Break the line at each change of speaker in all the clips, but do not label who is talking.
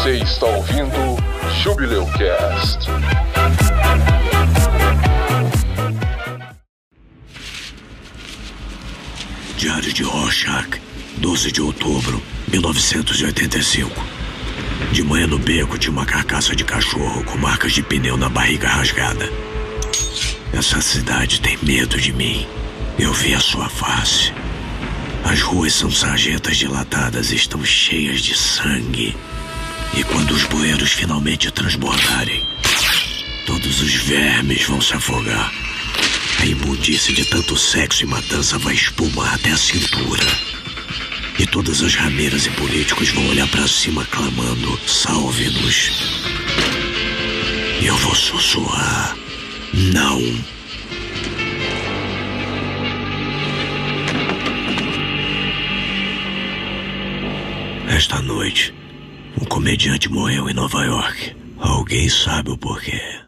Você está ouvindo Jubileu Cast.
Diário de Rorschach, 12 de outubro, 1985. De manhã no beco tinha uma carcaça de cachorro com marcas de pneu na barriga rasgada. Essa cidade tem medo de mim. Eu vi a sua face. As ruas são sarjetas dilatadas e estão cheias de sangue. E quando os bueiros finalmente transbordarem, todos os vermes vão se afogar. A imundície de tanto sexo e matança vai espumar até a cintura. E todas as rameiras e políticos vão olhar para cima clamando: salve-nos. E eu vou sussurrar: não. Esta noite, um comediante morreu em Nova York. Alguém sabe o porquê.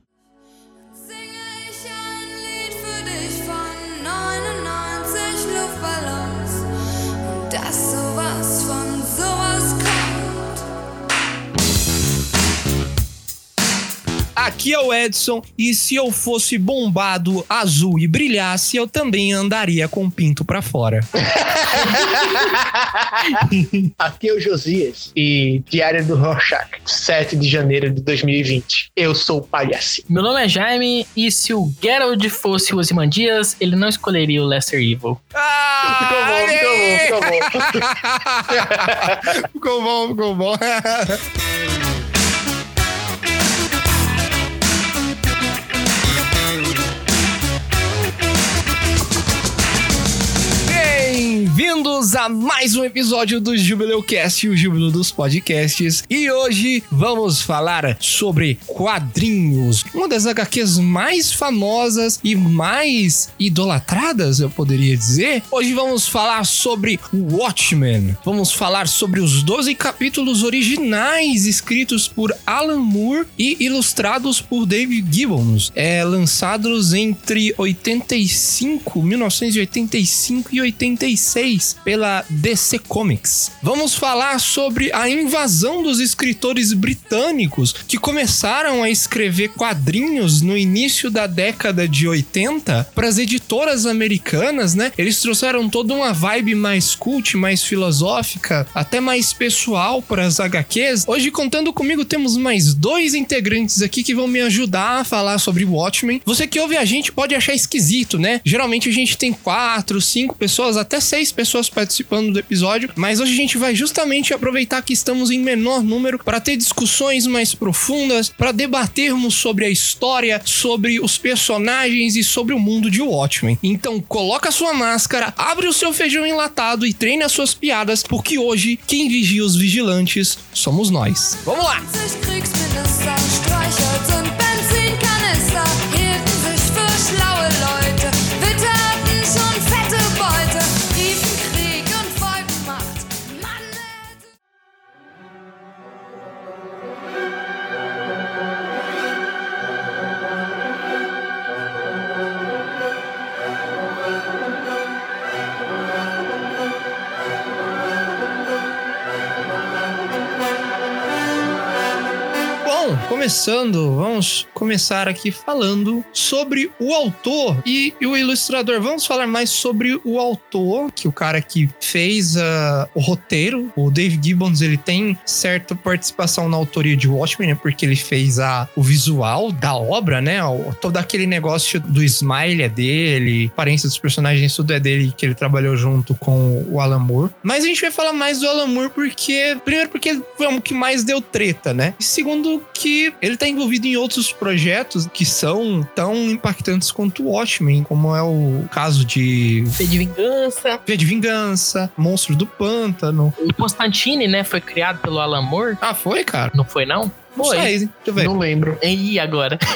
Aqui é o Edson e se eu fosse bombado, azul e brilhasse, eu também andaria com o pinto pra fora.
Aqui é o Josias e Diário do Rorschach, 7 de janeiro de 2020. Eu sou o palhacinho.
Meu nome é Jaime e se o Geralt fosse o Ozymandias, ele não escolheria o Lesser Evil.
Ah,
Ficou bom, ficou bom, ficou bom.
ficou bom, ficou bom. Bem-vindos a mais um episódio do Jubileu Cast, o Júbilo dos podcasts. E hoje vamos falar sobre quadrinhos, uma das HQs mais famosas e mais idolatradas, eu poderia dizer. Hoje vamos falar sobre Watchmen. Vamos falar sobre os 12 capítulos originais escritos por Alan Moore e ilustrados por David Gibbons, é, lançados entre 85, 1985 e 86 pela DC Comics. Vamos falar sobre a invasão dos escritores britânicos que começaram a escrever quadrinhos no início da década de 80 para as editoras americanas, né? Eles trouxeram toda uma vibe mais cult, mais filosófica, até mais pessoal para as HQs. Hoje contando comigo temos mais dois integrantes aqui que vão me ajudar a falar sobre Watchmen. Você que ouve a gente pode achar esquisito, né? Geralmente a gente tem quatro, cinco pessoas, até seis pessoas participando do episódio, mas hoje a gente vai justamente aproveitar que estamos em menor número para ter discussões mais profundas, para debatermos sobre a história, sobre os personagens e sobre o mundo de Watchmen. Então coloca a sua máscara, abre o seu feijão enlatado e treine as suas piadas, porque hoje quem vigia os vigilantes somos nós. Vamos lá!
20 Kriegsminister,
começando, vamos começar aqui falando sobre o autor e, o ilustrador. Vamos falar mais sobre o autor, que o cara que fez ah, o roteiro, o Dave Gibbons, ele tem certa participação na autoria de Watchmen, né, porque ele fez a, o visual da obra, né? o- todo aquele negócio do smile é dele, aparência dos personagens, tudo é dele, que ele trabalhou junto com o Alan Moore. Mas a gente vai falar mais do Alan Moore porque, primeiro, porque foi o que mais deu treta, né? E segundo, que ele tá envolvido em outros projetos que são tão impactantes quanto o Watchmen, como é o caso de
V de Vingança.
V de Vingança, Monstro do Pântano.
O Constantine, né, foi criado pelo Alan Moore.
Ah, foi, cara?
Não foi, não?
Não
Foi.
sei, deixa eu ver.
Não lembro.
E agora?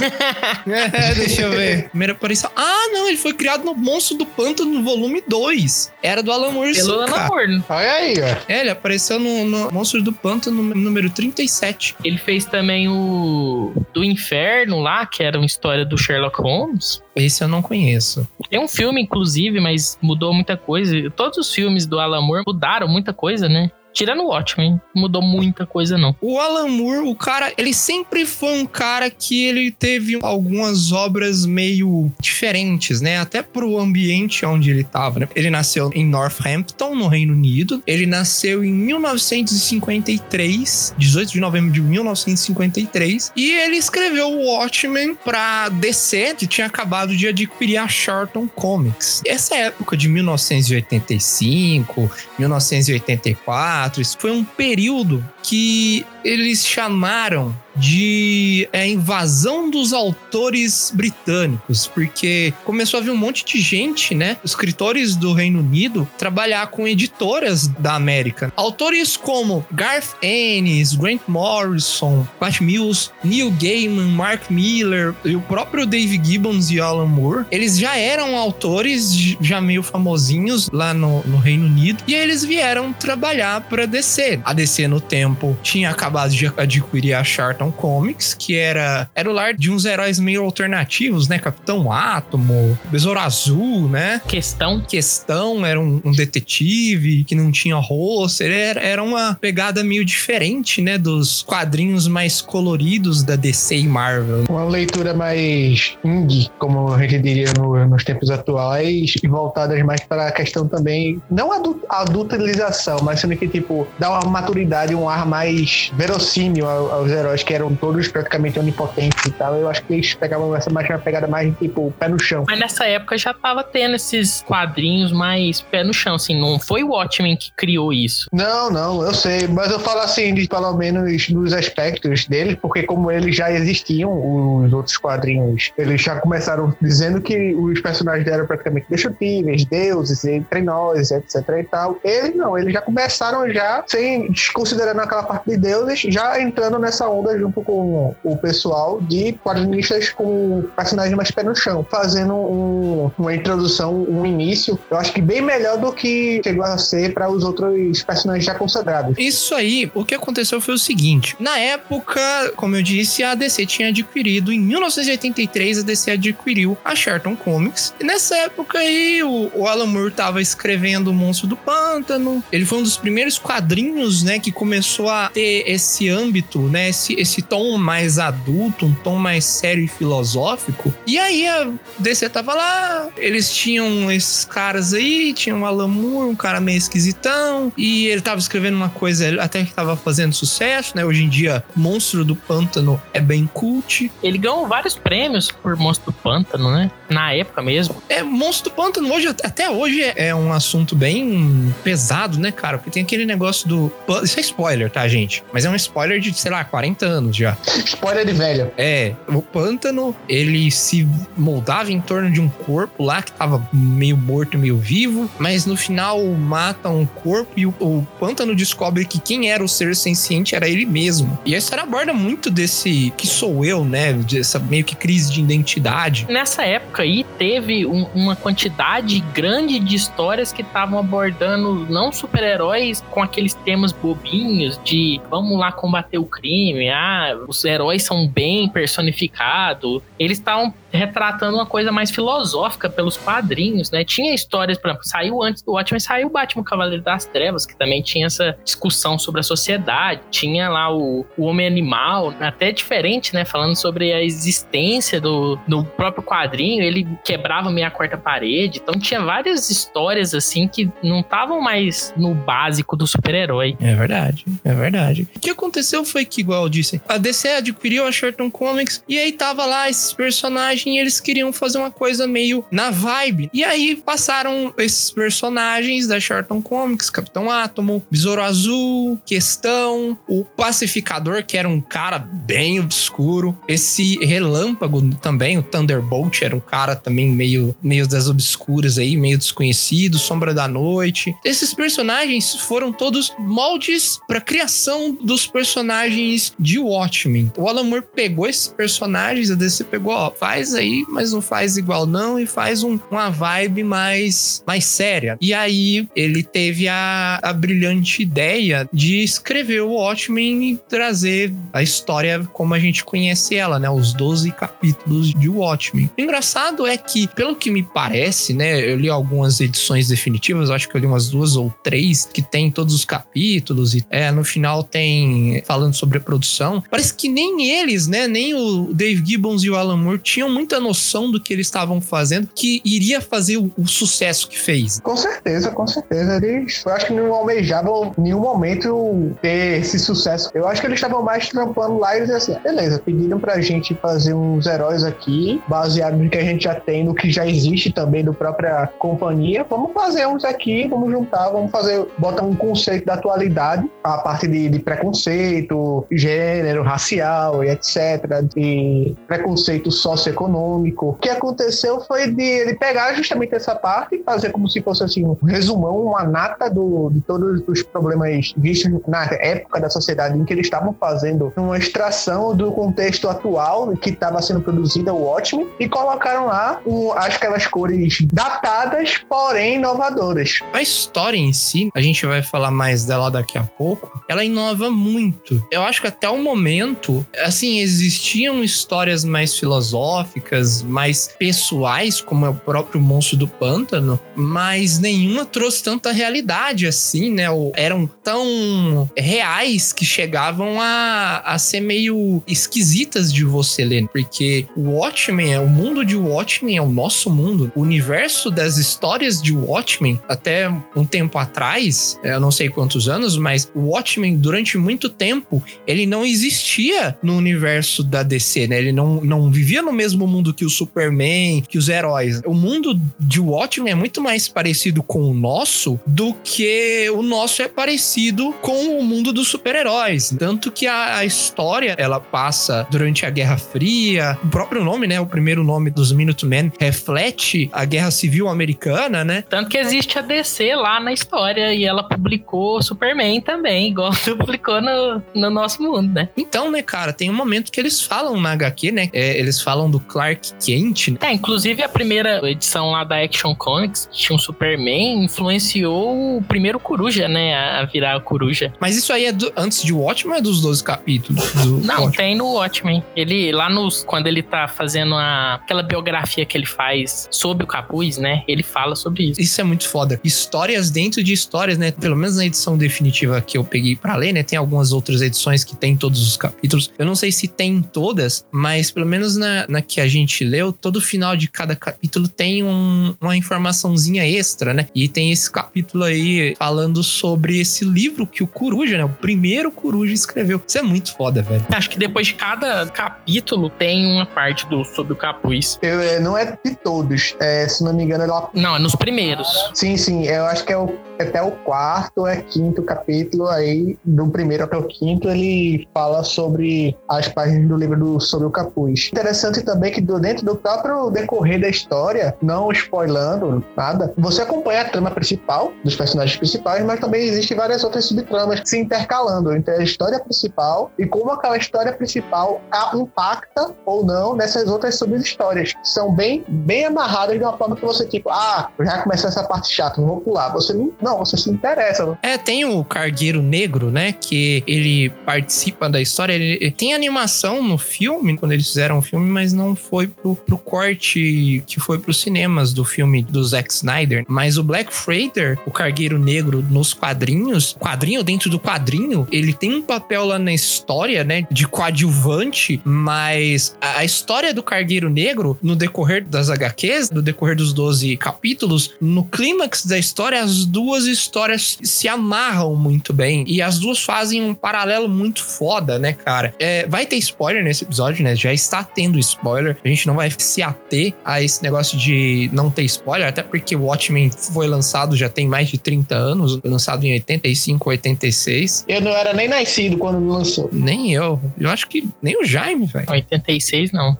É, deixa eu ver. Primeira aparição. Ah, não, ele foi criado no Monstro do Pântano no volume 2. Era do Alan Moore,
Pelo Alan. Moore.
Olha aí, ó.
É, ele apareceu no, no Monstro do Pântano número 37.
Ele fez também o do Inferno lá, que era uma história do Sherlock Holmes.
Esse eu não conheço.
Tem um filme, inclusive, mas mudou muita coisa. Todos os filmes do Alan Moore mudaram muita coisa, né? Tirando o Watchmen, mudou muita coisa, não.
O Alan Moore, o cara, ele sempre foi um cara que ele teve algumas obras meio diferentes, né? Até pro ambiente onde ele tava, né? Ele nasceu em Northampton, no Reino Unido. Ele nasceu em 1953, 18 de novembro de 1953. E ele escreveu o Watchmen pra DC, que tinha acabado de adquirir a Charlton Comics. Essa época de 1985, 1984, isso foi um período que eles chamaram de é, invasão dos autores britânicos, porque começou a vir um monte de gente, né? Escritores do Reino Unido trabalhar com editoras da América. Autores como Garth Ennis, Grant Morrison, Pat Mills, Neil Gaiman, Mark Miller e o próprio Dave Gibbons e Alan Moore, eles já eram autores já meio famosinhos lá no, no Reino Unido e eles vieram trabalhar para DC. A DC no tempo tinha acabado de adquirir a Charlton Comics, que era, era o lar de uns heróis meio alternativos, né? Capitão Átomo, Besouro Azul, né?
Questão.
Questão era um, um detetive que não tinha rosto, era, era uma pegada meio diferente, né? Dos quadrinhos mais coloridos da DC e Marvel.
Uma leitura mais indie, como a gente diria no- nos tempos atuais, e voltadas mais para a questão também, não adu adultilização, mas sendo que, tipo, dá uma maturidade, um ar mais verossímil ao- aos heróis que eram todos praticamente onipotentes e tal. Eu acho que eles pegavam essa mais uma pegada mais, tipo, pé no chão.
Mas nessa época já tava tendo esses quadrinhos mais pé no chão, assim. Não foi o Watchmen que criou isso.
Não, não, eu sei, mas eu falo assim, de pelo menos nos aspectos deles, porque como eles já existiam, os outros quadrinhos, eles já começaram dizendo que os personagens eram praticamente destrutíveis, deuses, entre nós, etc e tal. Eles não, eles já começaram já, sem desconsiderando aquela parte de deuses, já entrando nessa onda junto com o pessoal de quadrinistas com personagens mais pé no chão, fazendo um- uma introdução, um início, eu acho que bem melhor do que chegou a ser para os outros personagens já consagrados.
Isso aí, o que aconteceu foi o seguinte: na época, como eu disse, a DC tinha adquirido, em 1983, a DC adquiriu a Charlton Comics. E nessa época aí, o, o Alan Moore tava escrevendo O Monstro do Pântano. Ele foi um dos primeiros quadrinhos, né, que começou a ter esse âmbito, né, esse, esse tom mais adulto, um tom mais sério e filosófico. E aí a DC tava lá, eles tinham esses caras aí, tinha o Alan Moore, um cara meio esquisitão, e ele tava escrevendo uma coisa até que tava fazendo sucesso, né? Hoje em dia, Monstro do Pântano é bem cult.
Ele ganhou vários prêmios por Monstro do Pântano, né? Na época mesmo.
É, Monstro do Pântano hoje, até hoje, é um assunto bem pesado, né, cara? Porque tem aquele negócio do. Isso é spoiler, tá, gente? Mas é um spoiler de, sei lá, 40 anos já.
Spoiler de velho.
É, o pântano, ele se moldava em torno de um corpo lá que tava meio morto, meio vivo, mas no final matam o corpo e o, o pântano descobre que quem era o ser senciente era ele mesmo. E a história aborda muito desse que sou eu, né? Dessa meio que crise de identidade.
Nessa época aí, teve um- uma quantidade grande de histórias que estavam abordando não super-heróis com aqueles temas bobinhos de vamos lá combater o crime, ah, os heróis são bem personificados. Eles estavam retratando uma coisa mais filosófica pelos quadrinhos, né? Tinha histórias, por exemplo, saiu antes do Watchmen, saiu o Batman Cavaleiro das Trevas, que também tinha essa discussão sobre a sociedade. Tinha lá o, o Homem Animal, até diferente, né? Falando sobre a existência do, do próprio quadrinho, ele quebrava meio a quarta parede. Então tinha várias histórias assim que não estavam mais no básico do super-herói.
É verdade, é verdade. O que aconteceu foi que, igual eu disse, a DC adquiriu a Charlton Comics e aí tava lá esses personagens e eles queriam fazer uma coisa meio na vibe. E aí passaram esses personagens da Charlton Comics, Capitão Átomo, Besouro Azul, Questão, o Pacificador, que era um cara bem obscuro, esse Relâmpago também, o Thunderbolt, era um cara também meio, meio das obscuras aí, meio desconhecido, Sombra da Noite. Esses personagens foram todos moldes para criação dos personagens de Watchmen. O Alan Moore pegou esses personagens, a DC pegou, ó, faz faz aí, mas não faz igual não e faz um- uma vibe mais, mais séria. E aí ele teve a, a brilhante ideia de escrever o Watchmen e trazer a história como a gente conhece ela, né? Os 12 capítulos de Watchmen. O engraçado é que, pelo que me parece, né? Eu li algumas edições definitivas, acho que eu li umas duas ou três, que tem todos os capítulos e é, no final tem falando sobre a produção. Parece que nem eles, né? Nem o Dave Gibbons e o Alan Moore tinham muita noção do que eles estavam fazendo, que iria fazer o, o sucesso que fez.
Com certeza, com certeza. Eles, eu acho que não almejavam em nenhum momento ter esse sucesso. Eu acho que eles estavam mais trampando lá e assim, beleza, pediram pra gente fazer uns heróis aqui, baseado no que a gente já tem, no que já existe também do própria companhia. Vamos fazer uns aqui, vamos juntar, vamos fazer, bota um conceito da atualidade, a parte de, de preconceito, gênero, racial e etc, de preconceito socioeconômico. O que aconteceu foi de ele pegar justamente essa parte e fazer como se fosse assim um resumão, uma nata do, de todos os problemas vistos na época da sociedade em que eles estavam fazendo uma extração do contexto atual que estava sendo produzida o Watchmen e colocaram lá um, aquelas cores datadas, porém inovadoras.
A história em si, a gente vai falar mais dela daqui a pouco, ela inova muito. Eu acho que até o momento, assim, existiam histórias mais filosóficas, mais pessoais, como é o próprio Monstro do Pântano, mas nenhuma trouxe tanta realidade assim, né? Ou eram tão reais que chegavam a, a ser meio esquisitas de você ler, porque o Watchmen, é o mundo de Watchmen é o nosso mundo. O universo das histórias de Watchmen, até um tempo atrás, eu não sei quantos anos, mas o Watchmen, durante muito tempo, ele não existia no universo da DC, né? Ele não, não vivia no mesmo mundo que o Superman, que os heróis. O mundo de Watchmen é muito mais parecido com o nosso do que o nosso é parecido com o mundo dos super-heróis. Tanto que a, a história, ela passa durante a Guerra Fria. O próprio nome, né? O primeiro nome dos Minutemen reflete a Guerra Civil Americana, né?
Tanto que existe a DC lá na história e ela publicou Superman também, igual publicou no, no nosso mundo, né?
Então, né, cara, tem um momento que eles falam na HQ, né? É, eles falam do Clark Kent. né?
É, inclusive a primeira edição lá da Action Comics, que tinha um Superman, influenciou o primeiro Coruja, né? A virar a Coruja.
Mas isso aí é do- antes de Watchmen ou é dos 12 capítulos? Do
Não,
Watchmen?
tem no Watchmen. Ele, lá nos. Quando ele tá fazendo a, aquela biografia que ele faz sobre o capuz, né? Ele fala sobre isso.
Isso é muito foda. Histórias dentro de histórias, né? Pelo menos na edição definitiva que eu peguei pra ler, né? Tem algumas outras edições que tem todos os capítulos. Eu não sei se tem em todas, mas pelo menos na, na que a gente leu, todo final de cada capítulo tem um- uma informaçãozinha extra, né? E tem esse capítulo aí falando sobre esse livro que o Coruja, né? O primeiro Coruja escreveu. Isso é muito foda, velho.
Acho que depois de cada capítulo tem uma parte do sobre o capuz.
Eu, é, não é de todos, é, se não me engano, ela
Não, é nos primeiros.
Sim, sim, eu acho que é o, até o quarto, é quinto capítulo, aí do primeiro até o quinto ele fala sobre as páginas do livro do, sobre o capuz. Interessante também que do- dentro do próprio decorrer da história, não spoilando nada, você acompanha a trama principal dos personagens principais, mas também existem várias outras subtramas se intercalando entre a história principal e como aquela história principal impacta ou não nessas outras sub-histórias. São bem, bem amarradas de uma forma que você, tipo, ah, já começou essa parte chata, não vou pular. Você não, não você se interessa.
É, tem o Cargueiro Negro, né? Que ele participa da história. Ele tem animação no filme, quando eles fizeram o filme, mas não foi pro, pro corte que foi pros cinemas do filme do Zack Snyder. Mas o Black Freighter, o Cargueiro Negro nos quadrinhos, quadrinho dentro do quadrinho, ele tem um papel lá na história, né? De coadjuvante, mas a, a história do Cargueiro Negro, no decorrer das HQs, no decorrer dos 12 capítulos, no clímax da história, as duas histórias se amarram muito bem. E as duas fazem um paralelo muito foda, né, cara? É, vai ter spoiler nesse episódio, né? Já está tendo spoiler. A gente não vai se ater a esse negócio de não ter spoiler, até porque o Watchmen foi lançado já tem mais de 30 anos, foi lançado em 85, 86.
Eu não era nem nascido quando lançou.
Nem eu. Eu acho que nem o Jaime, velho.
86 não.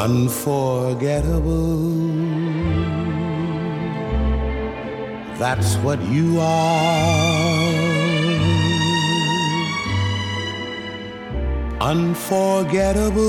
Unforgettable. That's what you are. Unforgettable.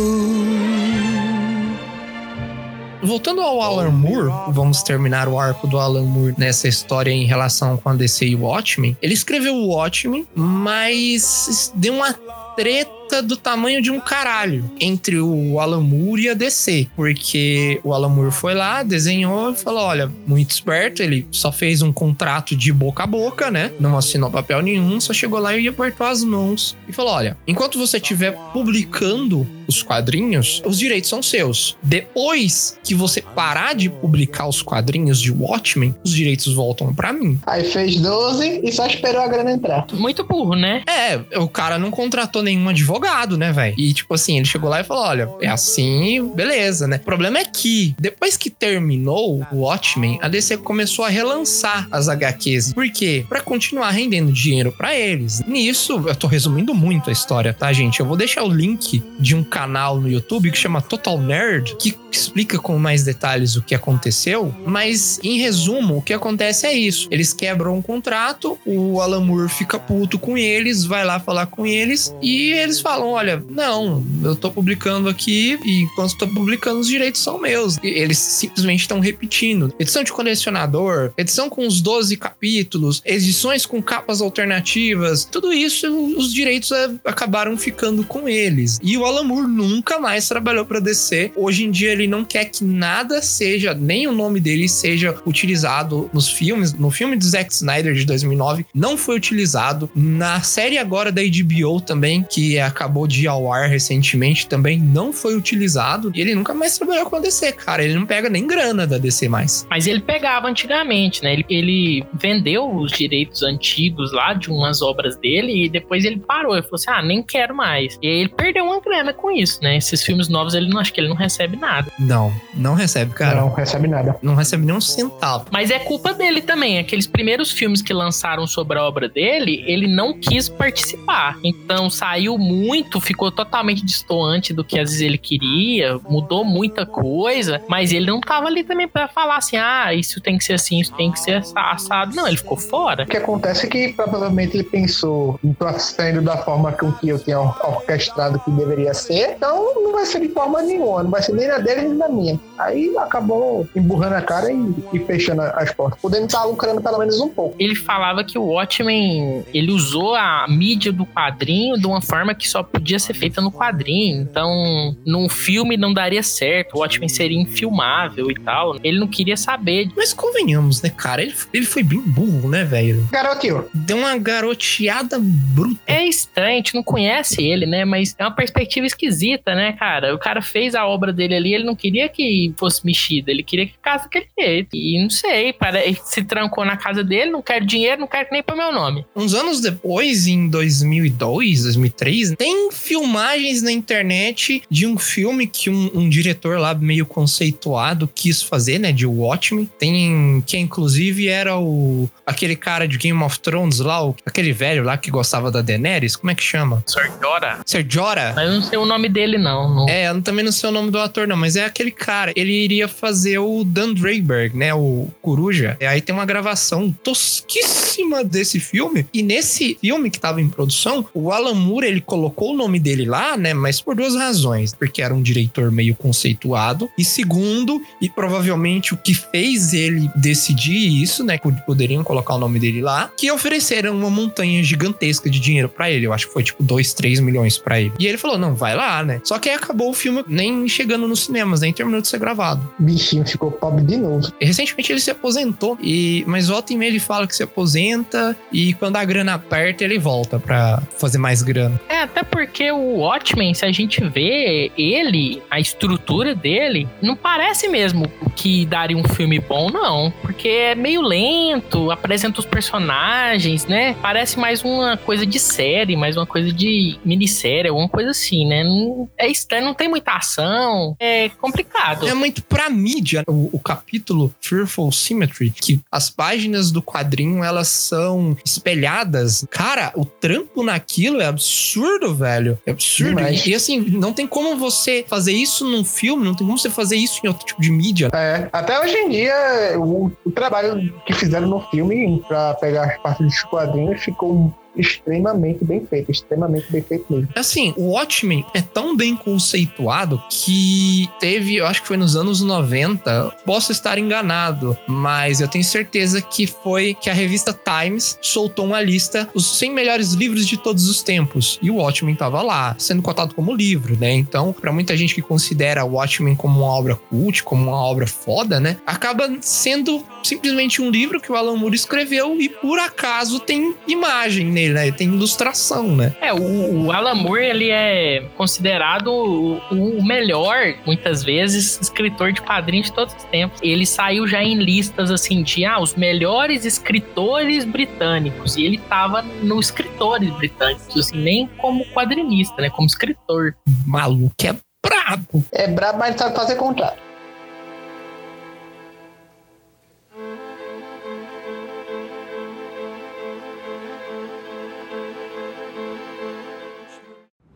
Voltando ao Alan Moore, vamos terminar o arco do Alan Moore nessa história em relação com a DC e o Watchmen. Ele escreveu o Watchmen, mas deu uma treta do tamanho de um caralho entre o Alan Moore e a DC. Porque o Alan Moore foi lá, desenhou e falou: olha, muito esperto, ele só fez um contrato de boca a boca, né? Não assinou papel nenhum, só chegou lá e apertou as mãos e falou: olha, enquanto você estiver publicando os quadrinhos, os direitos são seus. Depois que você parar de publicar os quadrinhos de Watchmen, os direitos voltam para mim.
Aí fez 12 e só esperou a grana entrar.
Muito burro, né?
É, o cara não contratou nenhum advogado, né, velho? E tipo assim, ele chegou lá e falou: olha, é assim, beleza, né? O problema é que, depois que terminou o Watchmen, a DC começou a relançar as HQs. Por quê? Pra continuar rendendo dinheiro pra eles. Nisso, eu tô resumindo muito a história, tá, gente? Eu vou deixar o link de um canal no YouTube que chama Total Nerd, que explica com mais detalhes o que aconteceu. Mas, em resumo, o que acontece é isso: eles quebram um contrato, o Alan Moore fica puto com eles, vai lá falar com eles e eles falam: olha, não, eu tô publicando aqui e enquanto tô publicando, os direitos são meus. E eles simplesmente estão repetindo. Edição de colecionador, edição com os 12 capítulos, edições com capas alternativas, tudo isso, os direitos é, acabaram ficando com eles. E o Alan Moore nunca mais trabalhou pra DC. Hoje em dia ele não quer que nada seja, nem o nome dele seja utilizado nos filmes. No filme do Zack Snyder de 2009 não foi utilizado. Na série agora da HBO também, que acabou de ir ao ar recentemente, também não foi utilizado. E ele nunca mais trabalhou com a DC, cara. Ele não pega nem grana da DC mais.
Mas ele pegava antigamente, né? Ele, ele vendeu os direitos antigos lá de umas obras dele e depois ele parou. Ele falou assim: ah, nem quero mais. E aí ele perdeu uma grana com isso, né? Esses filmes novos ele não acho que ele não recebe nada.
Não, não recebe, cara.
Não
Não,
recebe nada.
recebe nem um centavo.
Mas é culpa dele também. Aqueles primeiros filmes que lançaram sobre a obra dele, ele não quis participar. Então saiu muito, ficou totalmente distoante do que às vezes ele queria, mudou muita coisa, mas ele não tava ali também pra falar assim: ah, isso tem que ser assim, isso tem que ser assa- assado. Não, ele ficou fora.
O que acontece é que provavelmente ele pensou, não tô saindo da forma com que eu tinha or- orquestrado que deveria ser, então não vai ser de forma nenhuma, não vai ser nem na dele nem na minha. Aí acabou emburrando a cara e, e fechando as portas, podendo estar lucrando pelo menos um pouco.
Ele falava que o Watchmen, ele usou a mídia do quadrinho de uma forma que só podia ser feita no quadrinho. Então, num filme não daria certo, o Watchmen seria infilmável e tal. Ele não queria saber.
Mas convenhamos, né, cara? Ele, ele foi bem burro, né, velho?
Garotinho,
Deu uma garoteada bruta.
É estranho, a gente não conhece ele, né? Mas é uma perspectiva esquisita, né, cara? O cara fez a obra dele ali, ele não queria que fosse mexida, ele queria que ficasse daquele jeito. E não sei, para, ele se trancou na casa dele, não quero dinheiro, não quero nem pôr meu nome.
Uns anos depois, em 2002, 2003, tem filmagens na internet de um filme que um, um diretor lá meio conceituado quis fazer, né, de Watchmen. Tem que inclusive era o aquele cara de Game of Thrones lá, o- aquele velho lá que gostava da Daenerys, como é que chama?
Sortora.
Ser Jorah?
Mas eu não sei o nome dele, não. não.
É, eu também não sei o nome do ator, não, mas é aquele cara. Ele iria fazer o Dan Drayberg, né? O Coruja. E aí tem uma gravação tosquíssima desse filme. E nesse filme que tava em produção, o Alan Moore, ele colocou o nome dele lá, né? Mas por duas razões. Porque era um diretor meio conceituado. E segundo, e provavelmente o que fez ele decidir isso, né? que Poderiam colocar o nome dele lá. Que ofereceram uma montanha gigantesca de dinheiro pra ele. Eu acho que foi tipo 2, 3 milhões pra ele. E ele falou: não, vai lá, né? Só que aí acabou o filme nem chegando nos cinemas, nem terminou de ser gravado.
bichinho ficou pobre de novo.
E recentemente ele se aposentou, e mas volta e meia ele fala que se aposenta, e quando a grana aperta, ele volta pra fazer mais grana.
É, até porque o Watchmen, se a gente vê ele, a estrutura dele, não parece mesmo que daria um filme bom, não. Porque é meio lento, apresenta os personagens, né? Parece mais uma coisa de série, mais uma coisa de minissérie, alguma coisa assim, né? Não, é estranho, não tem muita ação, é complicado.
É muito pra mídia. O, o capítulo Fearful Symmetry, que as páginas do quadrinho elas são espelhadas. Cara, o trampo naquilo é absurdo, velho. É absurdo.
Demais.
E, assim, não tem como você fazer isso num filme, não tem como você fazer isso em outro tipo de mídia.
É, até hoje em dia, o, o trabalho que fizeram no filme pra pegar as partes dos quadrinhos ficou extremamente bem feito, extremamente bem feito mesmo.
Assim, o Watchmen é tão bem conceituado que teve, eu acho que foi nos anos 90, posso estar enganado, mas eu tenho certeza que foi que a revista Times soltou uma lista os 100 melhores livros de todos os tempos e o Watchmen tava lá, sendo cotado como livro, né? Então, para muita gente que considera o Watchmen como uma obra cult, como uma obra foda, né? Acaba sendo simplesmente um livro que o Alan Moore escreveu e por acaso tem imagem nele, né? Tem ilustração, né?
É, o, o Alan Moore, ele é considerado o, o melhor, muitas vezes, escritor de quadrinhos de todos os tempos. Ele saiu já em listas, assim, de, ah, os melhores escritores britânicos. E ele tava no escritores britânicos, assim, nem como quadrinista, né? Como escritor.
Maluco é brabo.
É brabo, mas sabe fazer contrato.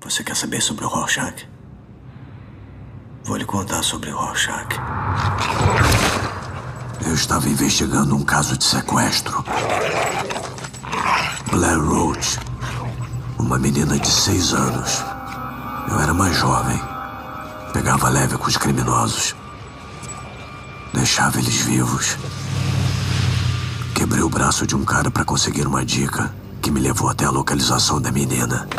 Você quer saber sobre o Rorschach? Vou lhe contar sobre o Rorschach. Eu estava investigando um caso de sequestro. Blair Roach, uma menina de seis anos. Eu era mais jovem. Pegava leve com os criminosos. Deixava eles vivos. Quebrei o braço de um cara para conseguir uma dica que me levou até a localização da menina.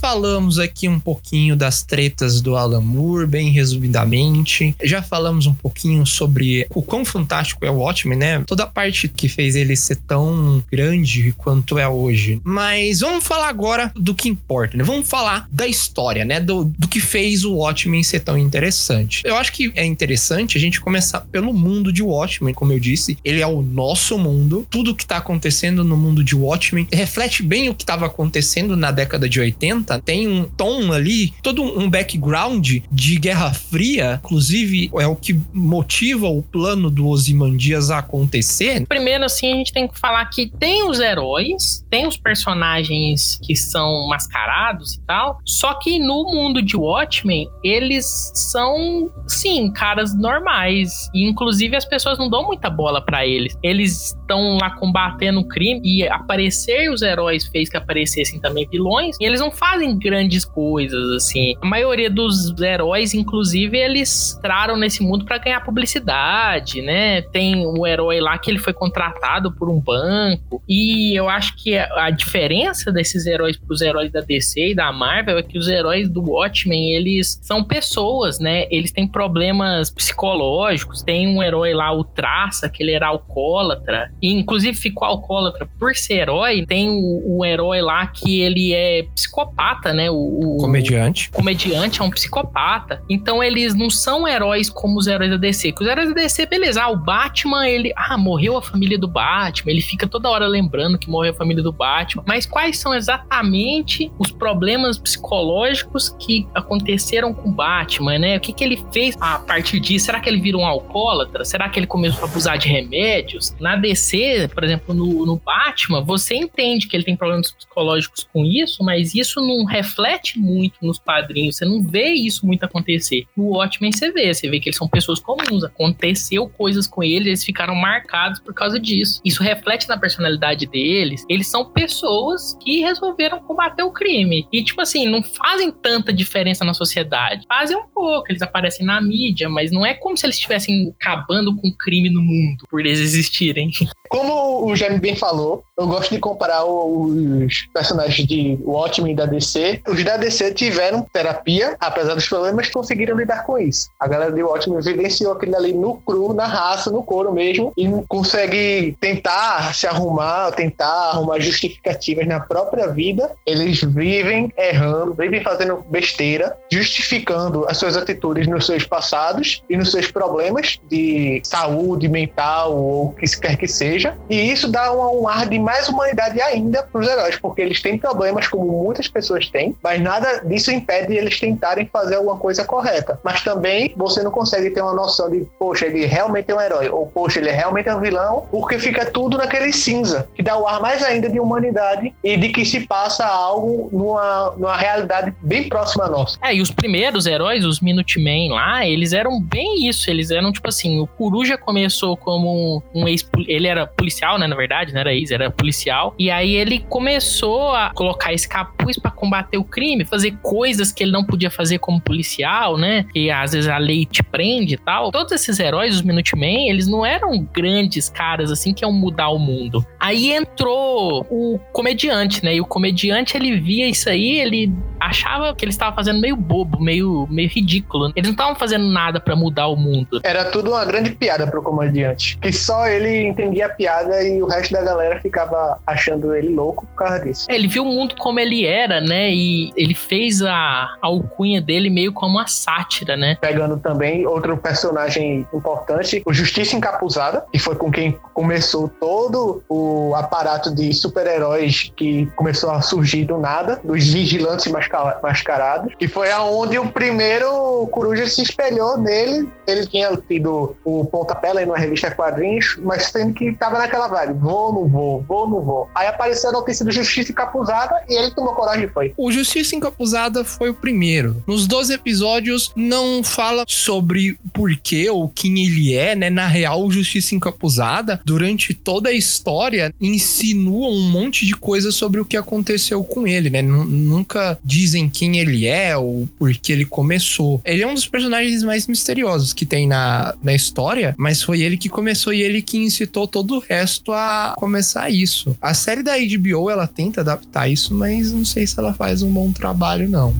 Falamos aqui um pouquinho das tretas do Alan Moore, bem resumidamente. Já falamos um pouquinho sobre o quão fantástico é o Watchmen, né? Toda a parte que fez ele ser tão grande quanto é hoje. Mas vamos falar agora do que importa, né? Vamos falar da história, né? Do, do que fez o Watchmen ser tão interessante. Eu acho que é interessante a gente começar pelo mundo de Watchmen, como eu disse. Ele é o nosso mundo. Tudo que tá acontecendo no mundo de Watchmen reflete bem o que estava acontecendo na década de 80 tem um tom ali, todo um background de Guerra Fria, inclusive é o que motiva o plano do Ozymandias a acontecer.
Primeiro, assim, a gente tem que falar que tem os heróis, tem os personagens que são mascarados e tal, só que no mundo de Watchmen, eles são, sim, caras normais. E, inclusive, as pessoas não dão muita bola para eles. Eles estão lá combatendo o crime e aparecer os heróis fez que aparecessem também vilões, e eles não fazem grandes coisas, assim. A maioria dos heróis, inclusive, eles entraram nesse mundo para ganhar publicidade, né? Tem o herói lá que ele foi contratado por um banco. E eu acho que a diferença desses heróis pros heróis da DC e da Marvel é que os heróis do Watchmen, eles são pessoas, né? Eles têm problemas psicológicos. Tem um herói lá, o Traça, que ele era alcoólatra. E, inclusive, ficou alcoólatra por ser herói. Tem o herói lá que ele é psicopata, né? O, o
comediante.
O comediante é um psicopata. Então eles não são heróis como os heróis da DC. Que os heróis da DC, beleza. Ah, o Batman, ele. Ah, morreu a família do Batman. Ele fica toda hora lembrando que morreu a família do Batman. Mas quais são exatamente os problemas psicológicos que aconteceram com o Batman, né? O que, que ele fez a partir disso? Será que ele virou um alcoólatra? Será que ele começou a abusar de remédios? Na DC, por exemplo, no, no Batman, você entende que ele tem problemas psicológicos com isso, mas isso não reflete muito nos quadrinhos. Você não vê isso muito acontecer. No Watchmen você vê, você vê que eles são pessoas comuns. Aconteceu coisas com eles, eles ficaram marcados por causa disso. Isso reflete na personalidade deles. Eles são pessoas que resolveram combater o crime. E, tipo assim, não fazem tanta diferença na sociedade. Fazem um pouco, eles aparecem na mídia, mas não é como se eles estivessem acabando com o crime no mundo por eles existirem.
Como o Jaime bem falou, eu gosto de comparar os personagens de Watchmen da DC. Os da DC tiveram terapia, apesar dos problemas, conseguiram lidar com isso. A galera de Watchmen vivenciou aquilo ali no cru, na raça, no couro mesmo, e consegue tentar se arrumar, tentar arrumar justificativas na própria vida. Eles vivem errando, vivem fazendo besteira, justificando as suas atitudes nos seus passados e nos seus problemas de saúde mental ou o que quer que seja. E isso dá um, um ar de mais humanidade ainda para os heróis, porque eles têm problemas como muitas muitas pessoas têm, mas nada disso impede eles tentarem fazer alguma coisa correta. Mas também você não consegue ter uma noção de, poxa, ele realmente é um herói, ou poxa, ele realmente é um vilão, porque fica tudo naquele cinza, que dá o ar mais ainda de humanidade e de que se passa algo numa, numa realidade bem próxima à nossa.
É, e os primeiros heróis, os Minutemen lá, eles eram bem isso. Eles eram, tipo assim, o Coruja começou como um ex Ele era policial, né? Na verdade, não era ex, era policial. E aí ele começou a colocar esse capuz pra combater o crime, fazer coisas que ele não podia fazer como policial, né? E às vezes a lei te prende e tal. Todos esses heróis, os Minutemen, eles não eram grandes caras assim que iam mudar o mundo. Aí entrou o comediante, né? E o comediante ele via isso aí, ele achava que ele estava fazendo meio bobo, meio, meio ridículo. Eles não estavam fazendo nada pra mudar o mundo.
Era tudo uma grande piada pro comediante. Que só ele entendia a piada e o resto da galera ficava achando ele louco por causa disso.
Ele viu o mundo como ele era, né? E ele fez a, a alcunha dele meio como uma sátira, né?
Pegando também outro personagem importante, o Justiça Encapuzada, que foi com quem começou todo o aparato de super-heróis que começou a surgir do nada, dos vigilantes masca- mascarados, que foi aonde o primeiro Coruja se espelhou nele. Ele tinha tido o pontapé lá numa revista quadrinhos, mas sendo que tava naquela vibe, vou, não vou, vou, não vou. Aí apareceu a notícia do Justiça Encapuzada e ele tomou coragem e.
O Justiça Encapuzada foi o primeiro. Nos 12 episódios não fala sobre porquê ou quem ele é, né? Na real, o Justiça Encapuzada, durante toda a história, insinua um monte de coisa sobre o que aconteceu com ele, né? Nu- Nunca dizem quem ele é ou por que ele começou. Ele é um dos personagens mais misteriosos que tem na, na história, mas foi ele que começou e ele que incitou todo o resto a começar isso. A série da HBO, ela tenta adaptar isso, mas não sei se ela faz um bom trabalho, não.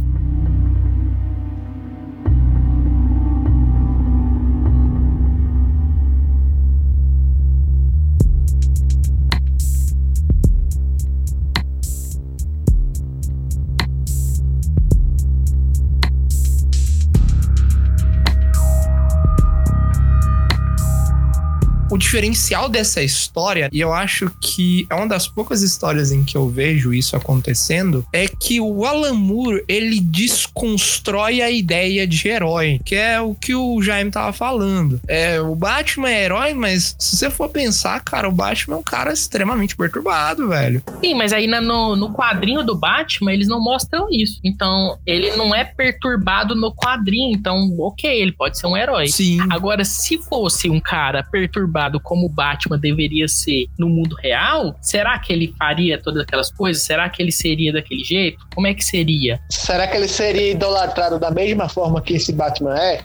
O diferencial dessa história, e eu acho que é uma das poucas histórias em que eu vejo isso acontecendo, é que o Alan Moore, ele desconstrói a ideia de herói, que é o que o Jaime tava falando. É, o Batman é herói, mas se você for pensar, cara, o Batman é um cara extremamente perturbado, velho.
Sim, mas aí no, no quadrinho do Batman, eles não mostram isso. Então, ele não é perturbado no quadrinho. Então, ok, ele pode ser um herói.
Sim.
Agora, se fosse um cara perturbado como Batman deveria ser no mundo real, será que ele faria todas aquelas coisas? Será que ele seria daquele jeito? Como é que seria?
Será que ele seria idolatrado da mesma forma que esse Batman é?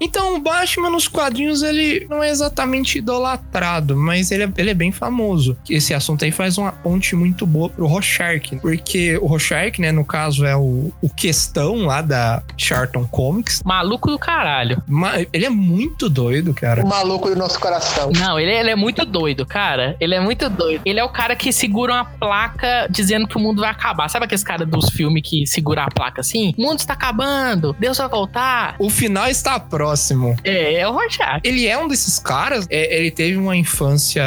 Então, o Batman nos quadrinhos, ele não é exatamente idolatrado, mas ele é, ele é bem famoso. Esse assunto aí faz uma ponte muito boa pro Rorschach, porque o Rorschach, né, no caso, é o, o questão lá da Charlton Comics.
Maluco do caralho.
Ma- Ele é muito doido, cara.
O maluco do nosso coração.
Não, ele, ele é muito doido, cara. Ele é muito doido. Ele é o cara que segura uma placa dizendo que o mundo vai acabar. Sabe aqueles caras dos filmes que segura a placa assim? O mundo está acabando, Deus vai voltar.
O final está próximo.
É, é o Rorschach.
Ele é um desses caras, é, ele teve uma infância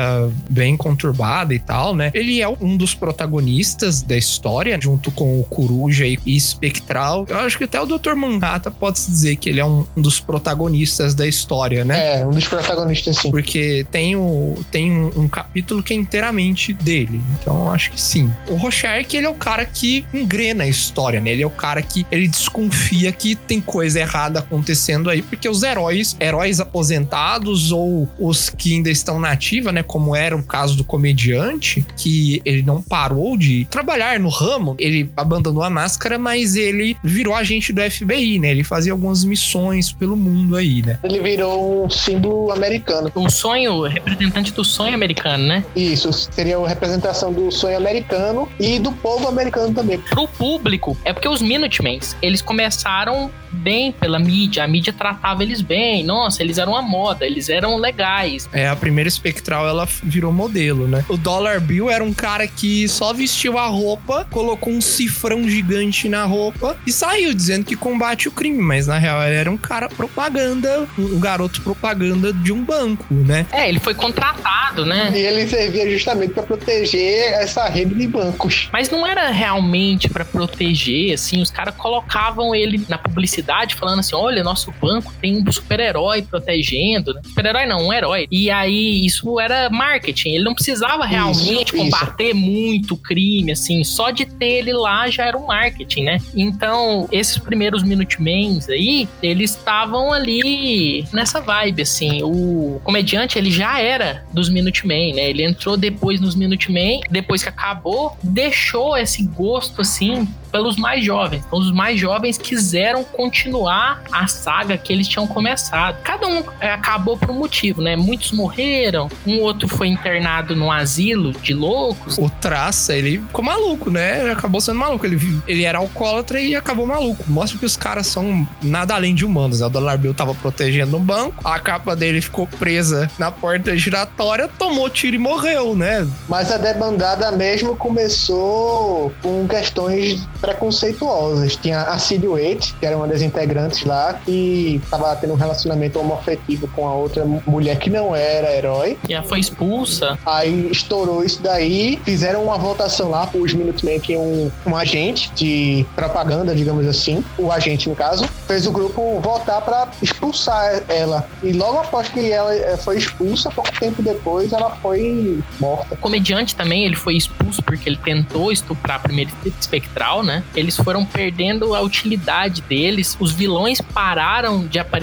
bem conturbada e tal, né? Ele é um dos protagonistas da história, junto com o Coruja e e Espectral. Eu acho que até o Dr. Manhattan pode-se dizer que ele é um um dos protagonistas da história, né?
É, um dos protagonistas, sim.
Porque tem, o, tem um, um capítulo que é inteiramente dele. Então eu acho que sim. O Rorschach, ele é o cara que engrena a história, né? Ele é o cara que ele desconfia que tem coisa errada acontecendo aí, porque os heróis, heróis aposentados ou os que ainda estão na ativa, né? Como era o caso do comediante, que ele não parou de trabalhar no ramo, ele abandonou a máscara, mas ele virou agente do FBI, né? Ele fazia algumas missões pelo mundo aí, né?
Ele virou um símbolo americano.
O sonho, representante do sonho americano, né?
Isso, seria a representação do sonho americano e do povo americano também.
Pro público, é porque os Minutemens, eles começaram bem pela mídia. A mídia tratava tratava eles bem. Nossa, eles eram uma moda, eles eram legais.
É, a primeira espectral ela virou modelo, né? O Dollar Bill era um cara que só vestiu a roupa, colocou um cifrão gigante na roupa e saiu dizendo que combate o crime, mas na real ele era um cara propaganda, um garoto propaganda de um banco, né?
É, ele foi contratado, né?
E ele servia justamente para proteger essa rede de bancos.
Mas não era realmente pra proteger, assim, os caras colocavam ele na publicidade falando assim: olha, nosso banco tem um super-herói protegendo. né? Super-herói não, um herói. E aí isso era marketing. Ele não precisava realmente
isso.
combater muito crime, assim, só de ter ele lá já era um marketing, né? Então, esses primeiros Minutemans aí, eles estavam ali nessa vibe, assim. O comediante, ele já era dos Minutemen, né? Ele entrou depois nos Minutemen, depois que acabou, deixou esse gosto, assim, pelos mais jovens. Então, os mais jovens quiseram continuar a saga que eles tinham começado. Cada um é, acabou por um motivo, né? Muitos morreram, um outro foi internado num asilo de loucos.
O Traça, ele ficou maluco, né? Ele acabou sendo maluco. Ele, ele era alcoólatra e acabou maluco. Mostra que os caras são nada além de humanos. Né? O Dollar Bill tava protegendo o banco, a capa dele ficou presa na porta giratória, tomou tiro e morreu, né?
Mas a debandada mesmo começou com questões preconceituosas. Tinha a Silhouette, que era uma das integrantes lá, que tava tendo um relacionamento homoafetivo com a outra mulher que não era herói.
E ela foi expulsa.
Aí estourou isso daí, fizeram uma votação lá os Minutemen, que é um, um agente de propaganda, digamos assim, o agente no caso, fez o grupo votar para expulsar ela. E logo após que ela eh, foi expulsa, pouco tempo depois, ela foi morta.
O comediante também, ele foi expulso porque ele tentou estuprar a primeira espectral, né? Eles foram perdendo a utilidade deles. Os vilões pararam de aparecer,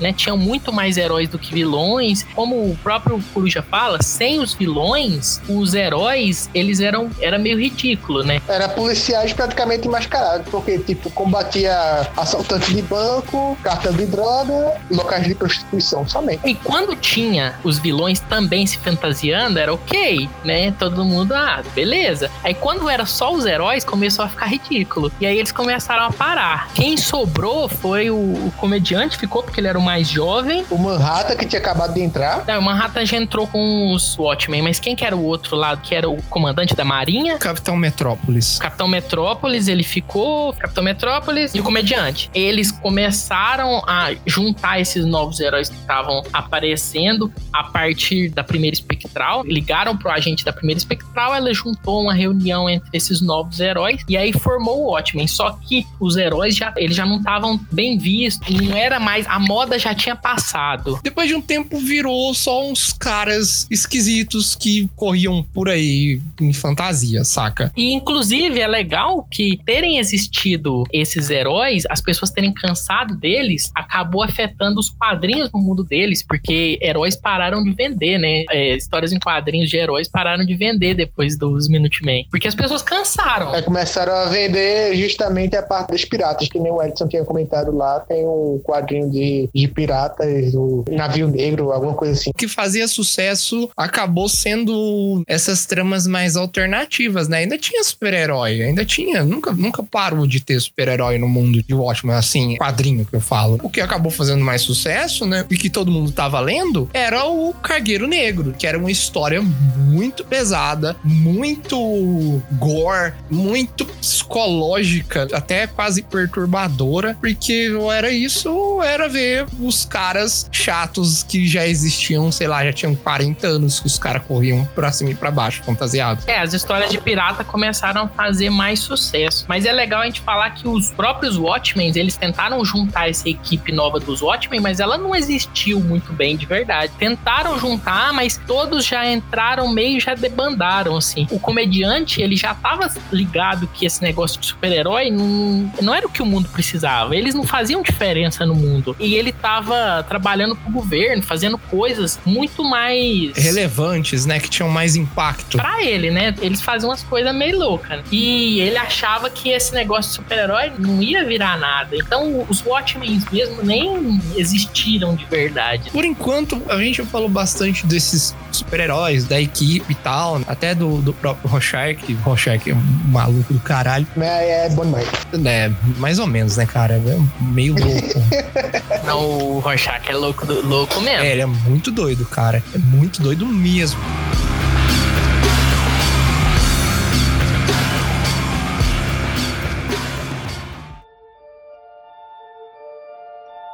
né? Tinham muito mais heróis do que vilões. Como o próprio Coruja fala, sem os vilões, os heróis, eles eram era meio ridículo, né?
Era policiais praticamente mascarados, porque, tipo, combatia assaltantes de banco, cartel de droga, locais de prostituição somente.
E quando tinha os vilões também se fantasiando, era ok, né? Todo mundo, ah, beleza. Aí quando era só os heróis, começou a ficar ridículo. E aí eles começaram a parar. Quem sobrou foi o, o comediante, ficou porque ele era o mais jovem.
O Manhattan, que tinha acabado de entrar,
Não, o Manhattan já entrou com os Watchmen, mas quem que era o outro lado? Que era o comandante da Marinha?
Capitão Metrópolis.
Capitão Metrópolis, ele ficou. Capitão Metrópolis e o comediante. Eles começaram a juntar esses novos heróis que estavam aparecendo a partir da primeira espectral. Ligaram pro agente da primeira espectral, ela juntou uma reunião entre esses novos heróis e aí formou o Watchmen. Só que os heróis já, eles já não estavam bem vistos, não era mais. A moda já tinha passado.
Depois de um tempo virou só uns caras esquisitos que corriam por aí em fantasia, saca?
E inclusive é legal que terem existido esses heróis, as pessoas terem cansado deles, acabou afetando os quadrinhos no mundo deles, porque heróis pararam de vender, né? É, histórias em quadrinhos de heróis pararam de vender depois dos Minutemen. Porque as pessoas cansaram.
aí começaram a vender justamente a parte dos piratas, que nem o Edson tinha comentado lá. Tem um quadrinho de, de piratas, o navio negro, alguma coisa assim.
O que fazia sucesso acabou sendo essas tramas mais alternativas, né? Ainda tinha super-herói, ainda tinha, nunca, nunca parou de ter super-herói no mundo de Watchmen, assim, quadrinho que eu falo. O que acabou fazendo mais sucesso, né? E que todo mundo tava lendo, era o Cargueiro Negro, que era uma história muito pesada, muito gore, muito psicológica, até quase perturbadora, porque era isso era ver os caras chatos que já existiam, sei lá, já tinham 40 anos que os caras corriam pra cima e pra baixo, fantasiados.
É, as histórias de pirata começaram a fazer mais sucesso. Mas é legal a gente falar que os próprios Watchmen, eles tentaram juntar essa equipe nova dos Watchmen, mas ela não existiu muito bem de verdade. Tentaram juntar, mas todos já entraram meio já debandaram, assim. O comediante, ele já tava ligado que esse negócio de super-herói não, não era o que o mundo precisava. Eles não faziam diferença no mundo. E ele tava trabalhando pro governo, fazendo coisas muito mais
Relevantes, né? Que tinham mais impacto.
pra ele, né? Eles faziam umas coisas meio loucas. E ele achava que esse negócio de super-herói não ia virar nada. Então, os Watchmen mesmo nem existiram de verdade.
Por enquanto, a gente já falou bastante desses super-heróis, da equipe e tal, até do, do próprio Rorschach. Rorschach é um maluco do caralho. caralho.
É, é bom demais.
É, mais ou menos, né, cara? É meio louco.
Não, o Rorschach é louco, do- louco mesmo.
é, ele é muito doido, cara. É muito doido mesmo.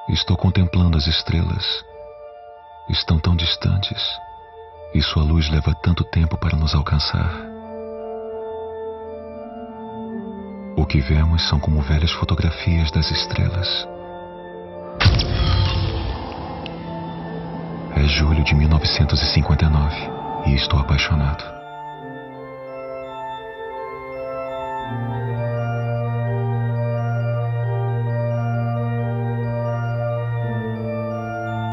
Estou contemplando as estrelas. Estão tão distantes. E sua luz leva tanto tempo para nos alcançar. O que vemos são como velhas fotografias das estrelas. É julho de 1959 e estou apaixonado.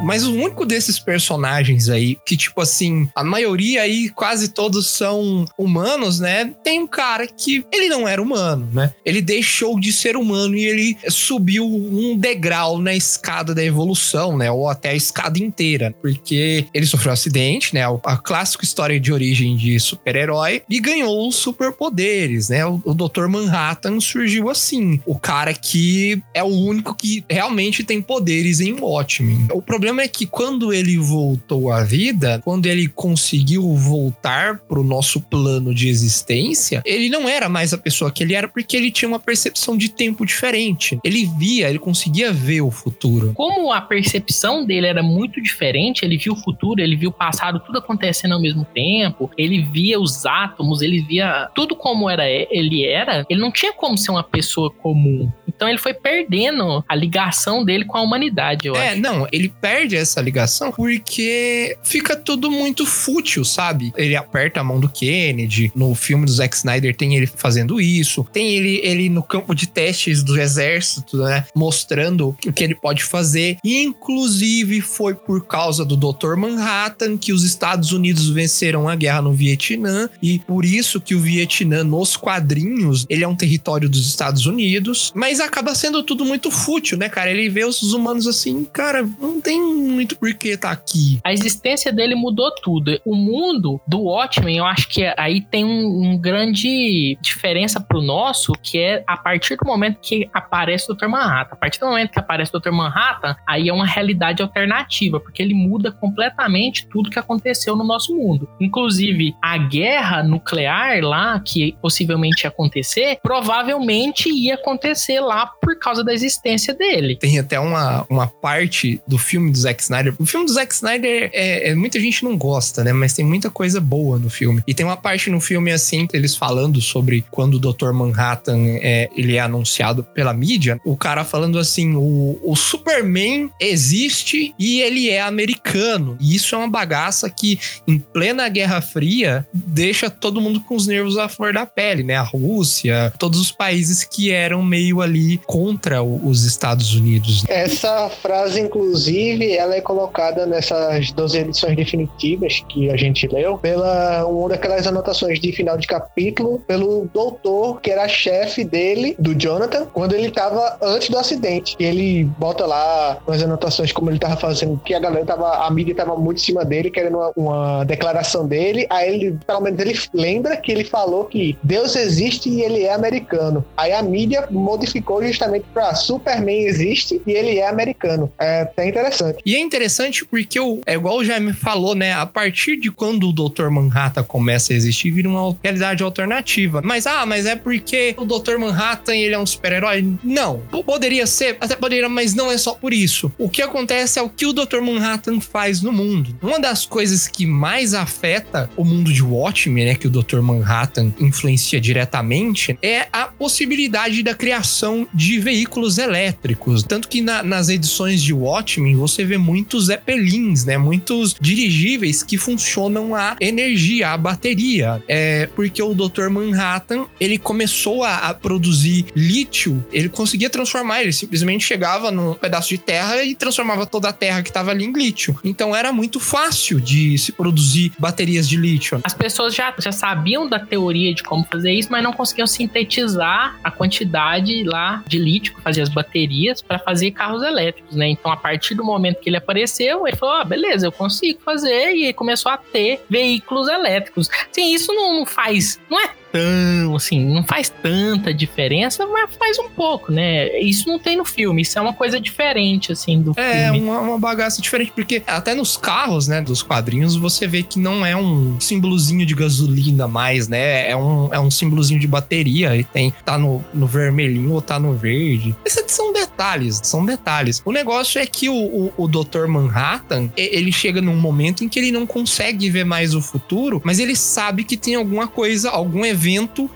Mas o único desses personagens aí, que tipo assim, a maioria aí, quase todos são humanos, né? Tem um cara que ele não era humano, né? Ele deixou de ser humano e ele subiu um degrau na escada da evolução, né? Ou até a escada inteira, porque ele sofreu um acidente, né? A clássica história de origem de super-herói e ganhou superpoderes, né? O, o Dr. Manhattan surgiu assim, o cara que é o único que realmente tem poderes em Watchmen. O problema é que quando ele voltou à vida, quando ele conseguiu voltar pro nosso plano de existência, ele não era mais a pessoa que ele era porque ele tinha uma percepção de tempo diferente. Ele via, ele conseguia ver o futuro.
Como a percepção dele era muito diferente, ele viu o futuro, ele viu o passado, tudo acontecendo ao mesmo tempo, ele via os átomos, ele via tudo como era ele era, ele não tinha como ser uma pessoa comum. Então ele foi perdendo a ligação dele com a humanidade, eu
É,
acho.
não, ele perde essa ligação porque fica tudo muito fútil, sabe? Ele aperta a mão do Kennedy. No filme do Zack Snyder tem ele fazendo isso. Tem ele, ele no campo de testes do exército, né? Mostrando o que ele pode fazer. Inclusive, foi por causa do Dr. Manhattan que os Estados Unidos venceram a guerra no Vietnã. E por isso que o Vietnã, nos quadrinhos, ele é um território dos Estados Unidos. Mas acaba sendo tudo muito fútil, né, cara? Ele vê os humanos assim, cara, não tem muito por que tá aqui.
A existência dele mudou tudo. O mundo do Watchmen, eu acho que aí tem um, um grande diferença pro nosso, que é a partir do momento que aparece o Dr. Manhattan. A partir do momento que aparece o Dr. Manhattan, aí é uma realidade alternativa, porque ele muda completamente tudo que aconteceu no nosso mundo. Inclusive, a guerra nuclear lá, que possivelmente ia acontecer, provavelmente ia acontecer lá por causa da existência dele.
Tem até uma, uma parte do filme do Zack Snyder. O filme do Zack Snyder, é, é- muita gente não gosta, né? Mas tem muita coisa boa no filme. E tem uma parte no filme, assim, eles falando sobre quando o Dr. Manhattan é, ele é anunciado pela mídia. O cara falando assim, o, o Superman existe e ele é americano. E isso é uma bagaça que, em plena Guerra Fria, deixa todo mundo com os nervos à flor da pele, né? A Rússia, todos os países que eram meio ali contra o- os Estados Unidos.
Essa frase, inclusive, ela é colocada nessas 12 edições definitivas que a gente leu, pela uma daquelas anotações de final de capítulo, pelo doutor, que era chefe dele, do Jonathan, quando ele tava antes do acidente. E ele bota lá umas anotações como ele tava fazendo, que a galera tava, a mídia tava muito em cima dele, querendo uma, uma declaração dele. Aí ele, pelo menos, ele lembra que ele falou que Deus existe e ele é americano. Aí a mídia modificou justamente pra Superman existe e ele é americano. É até interessante.
E é interessante porque, o, é igual o Jaime falou, né? A partir de quando o Dr. Manhattan começa a existir, vira uma realidade alternativa. Mas, ah, mas é porque o Dr. Manhattan ele é um super-herói? Não. Poderia ser, até poderia, mas não é só por isso. O que acontece é o que o Dr. Manhattan faz no mundo. Uma das coisas que mais afeta o mundo de Watchmen, né? Que o Dr. Manhattan influencia diretamente, é a possibilidade da criação de veículos elétricos. Tanto que na- nas edições de Watchmen você vê muitos Zeppelins, né? Muitos dirigíveis que funcionam a energia, a bateria. É porque o Dr. Manhattan ele começou a, a produzir lítio, ele conseguia transformar, ele simplesmente chegava num pedaço de terra e transformava toda a terra que estava ali em lítio. Então era muito fácil de se produzir baterias de lítio.
As pessoas já, já sabiam da teoria de como fazer isso, mas não conseguiam sintetizar a quantidade lá de lítio fazia as baterias para fazer carros elétricos, né? Então, a partir do momento que ele apareceu, ele falou: ah, beleza, eu consigo fazer, e começou a ter veículos elétricos. Sim, isso não, não faz, não é tão, assim, não faz tanta diferença, mas faz um pouco, né? Isso não tem no filme, isso é uma coisa diferente, assim, do
É,
filme.
uma, uma bagaça diferente, porque até nos carros, né, dos quadrinhos, você vê que não é um símbolozinho de gasolina mais, né? É um, é um símbolozinho de bateria e tem, tá no, no vermelhinho ou tá no verde. Esses são detalhes, são detalhes. O negócio é que o, o, o Dr. Manhattan, ele chega num momento em que ele não consegue ver mais o futuro, mas ele sabe que tem alguma coisa, algum evento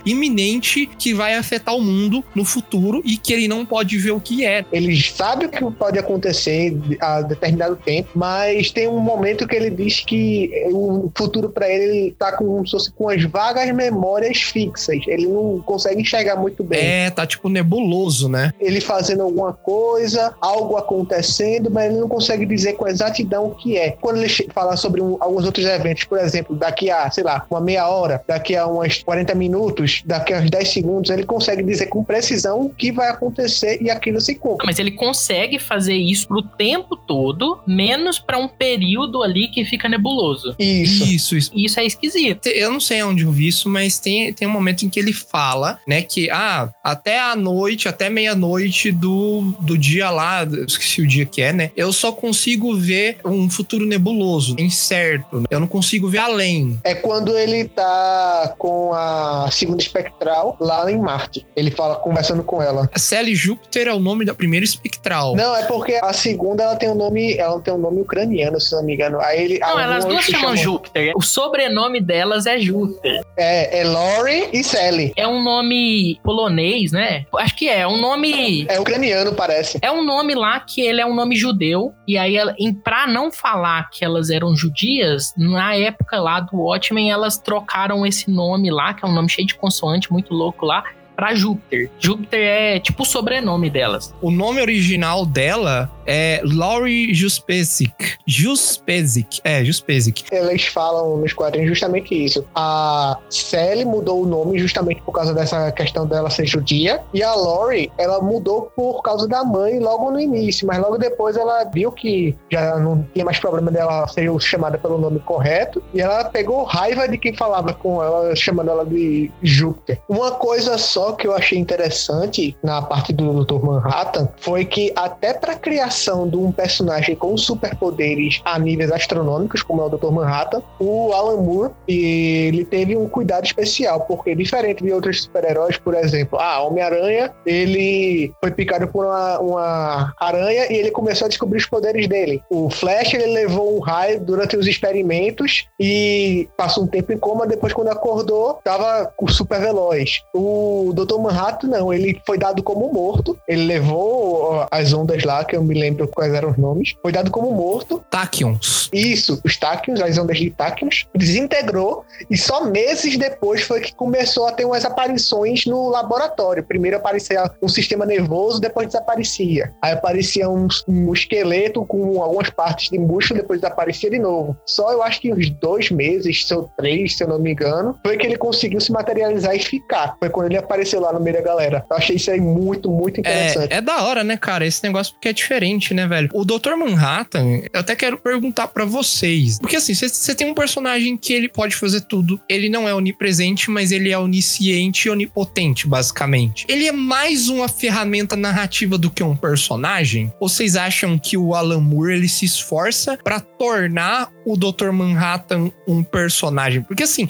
iminente que vai afetar o mundo no futuro e que ele não pode ver o que é.
Ele sabe o que pode acontecer a determinado tempo, mas tem um momento que ele diz que o futuro para ele tá com, com as vagas memórias fixas. Ele não consegue enxergar muito bem.
É, tá tipo nebuloso, né?
Ele fazendo alguma coisa, algo acontecendo, mas ele não consegue dizer com exatidão o que é. Quando ele fala sobre um- alguns outros eventos, por exemplo, daqui a, sei lá, uma meia hora, daqui a umas 40 minutos, daqui a uns 10 segundos, ele consegue dizer com precisão o que vai acontecer e aquilo se cumpre.
Mas ele consegue fazer isso pro tempo todo, menos pra um período ali que fica nebuloso.
Isso.
Isso, isso.
Isso é esquisito.
Eu não sei onde eu vi isso, mas tem, tem um momento em que ele fala, né, que, ah, até a noite, até meia-noite do, do dia lá, eu esqueci o dia que é, né, eu só consigo ver um futuro nebuloso, incerto, eu não consigo ver além.
É quando ele tá com a segunda espectral lá em Marte. Ele fala conversando com ela.
A Sally Júpiter é o nome da primeira espectral.
Não, é porque a segunda ela tem um nome, ela tem um nome ucraniano, se não me engano. Aí ele
Não, elas duas chamam Júpiter. O sobrenome delas é Júpiter.
É, é Lori e Sally.
É um nome polonês, né? Acho que é. É um nome.
É ucraniano, parece.
É um nome lá que ele é um nome judeu. E aí, ela- em, pra não falar que elas eram judias, na época lá do Watchmen, elas trocaram esse nome lá, que é um nome cheio de consoante, muito louco lá, pra Júpiter. Júpiter é tipo o sobrenome delas.
O nome original dela é Laurie Juspesic. Juspesic. É, Juspesic.
Eles falam nos quadrinhos justamente isso. A Sally mudou o nome justamente por causa dessa questão dela ser judia. E a Lori, ela mudou por causa da mãe logo no início. Mas logo depois ela viu que já não tinha mais problema dela ser chamada pelo nome correto. E ela pegou raiva de quem falava com ela, chamando ela de Júpiter. Uma coisa só que eu achei interessante na parte do Dr. Manhattan foi que até para criação de um personagem com superpoderes a níveis astronômicos, como é o Dr. Manhattan, o Alan Moore, ele teve um cuidado especial, porque diferente de outros super-heróis, por exemplo, a Homem-Aranha, ele foi picado por uma, uma aranha e ele começou a descobrir os poderes dele. O Flash, ele levou um raio durante os experimentos e passou um tempo em coma, depois quando acordou, tava super veloz. O Dr. Manhattan, não, ele foi dado como morto, ele levou as ondas lá, que eu me lembro quais eram os nomes, foi dado como morto,
Tachyons.
isso, os táquions, as ondas de táquions, desintegrou e só meses depois foi que começou a ter umas aparições no laboratório. Primeiro aparecia um sistema nervoso, depois desaparecia. Aí aparecia um, um esqueleto com algumas partes de músculo, depois desaparecia de novo. Só eu acho que uns dois meses, ou três, se eu não me engano, foi que ele conseguiu se materializar e ficar. Foi quando ele apareceu lá no meio da galera. Eu achei isso aí muito, muito interessante.
É, é da hora, né, cara? Esse negócio porque é diferente, né, velho? O Dr. Manhattan, eu até quero perguntar pra vocês. Porque assim, você tem um personagem que ele pode fazer tudo. Ele não é onipresente, mas ele é onisciente e onipotente, basicamente. Ele é mais uma ferramenta narrativa do que um personagem? Ou vocês acham que o Alan Moore ele se esforça pra tornar o Dr. Manhattan um personagem? Porque assim,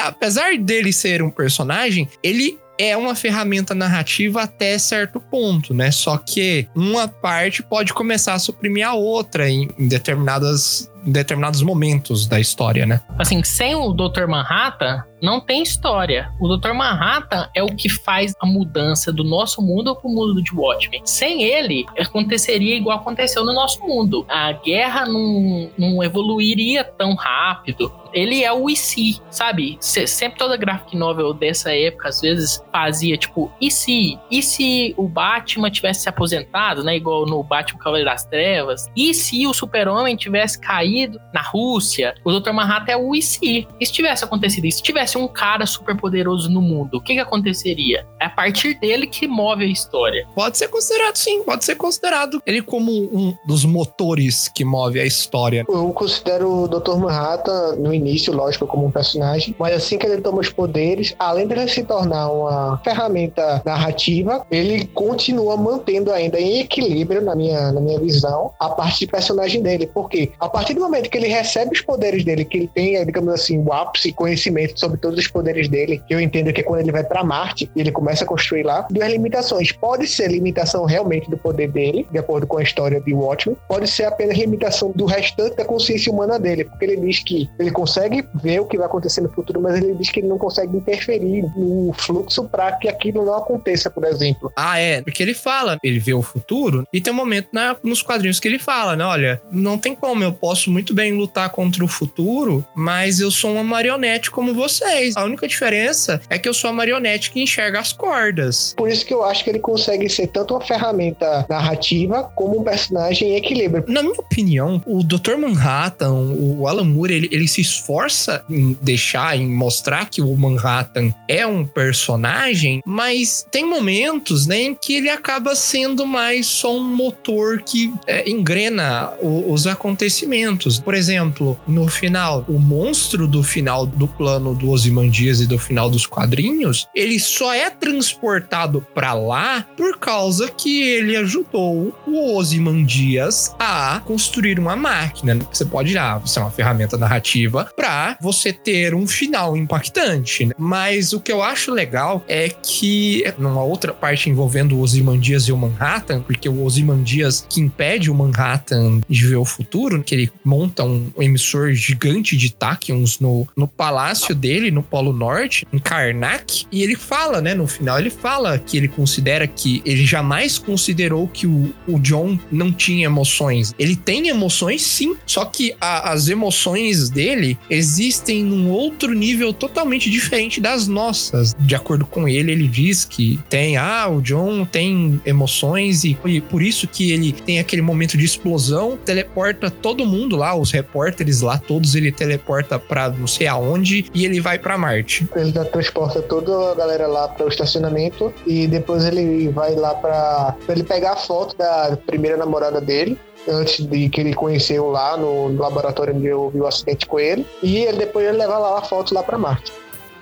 apesar dele ser um personagem, ele é uma ferramenta narrativa até certo ponto, né? Só que uma parte pode começar a suprimir a outra em, em determinadas determinados momentos da história, né?
Assim, sem o Dr. Manhattan, não tem história. O Dr. Manhattan é o que faz a mudança do nosso mundo pro mundo de Watchmen. Sem ele, aconteceria igual aconteceu no nosso mundo. A guerra não, não evoluiria tão rápido. Ele é o IC, sabe? Se- sempre toda graphic novel dessa época, às vezes, fazia tipo, e se? E se o Batman tivesse se aposentado, né? Igual no Batman Cavaleiro das Trevas? E se o Super-Homem tivesse caído ocorrido na Rússia, o Dr. Manhattan é o e se. E se tivesse acontecido isso? Se tivesse um cara super poderoso no mundo, o que, que aconteceria? É a partir dele que move a história.
Pode ser considerado, sim, pode ser considerado ele como um dos motores que move a história.
Eu considero o Dr. Manhattan, no início, lógico, como um personagem, mas assim que ele toma os poderes, além dele se tornar uma ferramenta narrativa, ele continua mantendo ainda em equilíbrio, na minha, na minha visão, a parte de personagem dele. Porque a partir do momento que ele recebe os poderes dele, que ele tem, digamos assim, o ápice conhecimento sobre todos os poderes dele, que eu entendo que é quando ele vai para Marte e ele começa a construir lá, duas limitações. Pode ser limitação realmente do poder dele, de acordo com a história de Watchmen, pode ser apenas limitação do restante da consciência humana dele, porque ele diz que ele consegue ver o que vai acontecer no futuro, mas ele diz que ele não consegue interferir no fluxo para que aquilo não aconteça, por exemplo.
Ah, é, porque ele fala, ele vê o futuro e tem um momento na, nos quadrinhos que ele fala, né? Olha, não tem como, eu posso muito bem lutar contra o futuro, mas eu sou uma marionete como vocês. A única diferença é que eu sou a marionete que enxerga as cordas.
Por isso que eu acho que ele consegue ser tanto uma ferramenta narrativa como um personagem em equilíbrio.
Na minha opinião, o Dr. Manhattan, o Alan Moore, ele, ele se esforça em deixar, em mostrar que o Manhattan é um personagem, mas tem momentos né, em que ele acaba sendo mais só um motor que é, engrena o- os acontecimentos. Por exemplo, no final, o monstro do final do plano do Ozymandias e do final dos quadrinhos, ele só é transportado pra lá por causa que ele ajudou o Ozymandias a construir uma máquina. Você pode ah, você é uma ferramenta narrativa pra você ter um final impactante. né? Mas o que eu acho legal é que numa outra parte envolvendo o Ozymandias e o Manhattan, porque o Ozymandias que impede o Manhattan de ver o futuro, que ele monta um emissor gigante de táquions no, no palácio dele, no Polo Norte, em Karnak, e ele fala, né, no final, ele fala que ele considera que ele jamais considerou que o, o John não tinha emoções. Ele tem emoções, sim, só que a- as emoções dele existem num outro nível totalmente diferente das nossas. De acordo com ele, ele diz que tem, ah, o John tem emoções e, e por isso que ele tem aquele momento de explosão, teleporta todo mundo lá, os repórteres lá, todos ele teleporta pra não sei aonde e ele vai pra Marte.
Ele transporta toda a galera lá para o estacionamento e depois ele vai lá para ele pegar a foto da primeira namorada dele. Antes de que ele conheceu lá no, laboratório onde vi o acidente com ele. E ele, depois ele leva lá a foto lá para Marte.